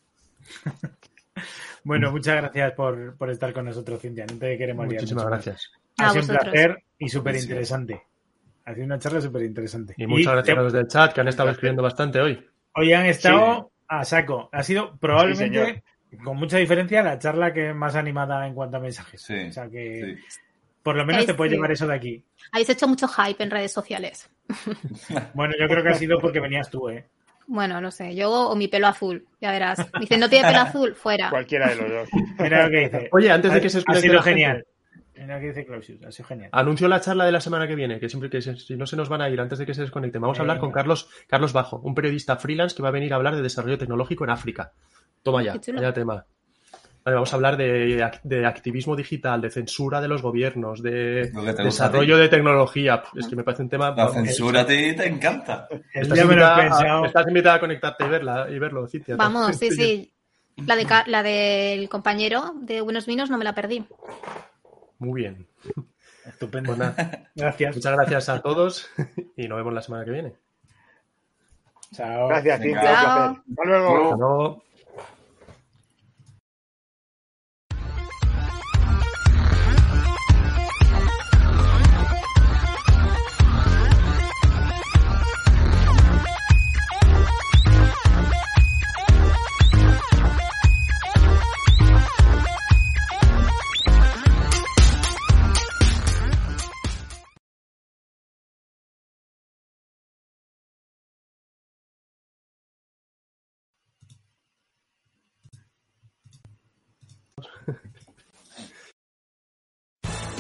[SPEAKER 1] bueno, muchas gracias por, por estar con nosotros, Cintia. No te queremos liar
[SPEAKER 3] Muchísimas gracias.
[SPEAKER 1] Ha sido un placer y súper interesante. Ha sido una charla súper interesante.
[SPEAKER 3] Y muchas gracias a los del chat que han estado escribiendo bastante hoy.
[SPEAKER 1] Hoy han estado a saco. Ha sido probablemente,
[SPEAKER 4] Sí,
[SPEAKER 1] con mucha diferencia, la charla que más animada en cuanto a mensajes.
[SPEAKER 5] Sí,
[SPEAKER 1] o sea que
[SPEAKER 5] sí.
[SPEAKER 1] por lo menos te puedes
[SPEAKER 2] sí.
[SPEAKER 1] llevar eso de aquí.
[SPEAKER 2] Habéis hecho mucho hype en redes sociales.
[SPEAKER 1] Bueno, yo creo que ha sido porque venías tú, ¿eh?
[SPEAKER 2] Bueno, no sé, yo o mi pelo azul, ya verás. Dice, no tiene pelo azul, fuera.
[SPEAKER 4] Cualquiera de los dos.
[SPEAKER 1] Mira lo que dice.
[SPEAKER 3] Oye, antes de
[SPEAKER 1] Ha-
[SPEAKER 3] que se
[SPEAKER 1] Ha
[SPEAKER 3] desconecte
[SPEAKER 1] sido genial. Mira lo que dice Clausius. Ha sido genial.
[SPEAKER 3] Anuncio la charla de la semana que viene, que siempre que se- si no se nos van a ir antes de que se desconecten. Vamos a hablar con. Carlos, Carlos Bajo, un periodista freelance que va a venir a hablar de desarrollo tecnológico en África. Toma ya, vaya tema. Vale, vamos a hablar de, de activismo digital, de censura de los gobiernos, de
[SPEAKER 5] te
[SPEAKER 3] desarrollo de tecnología. Es que me parece un tema.
[SPEAKER 5] La censura a ti te encanta.
[SPEAKER 3] Estás
[SPEAKER 1] día me lo he
[SPEAKER 3] invitada,
[SPEAKER 1] pensado.
[SPEAKER 3] a, estás invitada a conectarte y verla y verlo, Cintia.
[SPEAKER 2] Vamos, sí, sí. La, de, la del compañero de Buenos Vinos no me la perdí.
[SPEAKER 3] Muy bien.
[SPEAKER 1] Estupendo.
[SPEAKER 3] Pues
[SPEAKER 1] Gracias.
[SPEAKER 3] muchas gracias a todos y nos vemos la semana que viene.
[SPEAKER 1] Chao.
[SPEAKER 4] Gracias. Cintia. Un
[SPEAKER 2] Chao.
[SPEAKER 4] placer. Hasta luego.
[SPEAKER 3] Hasta luego.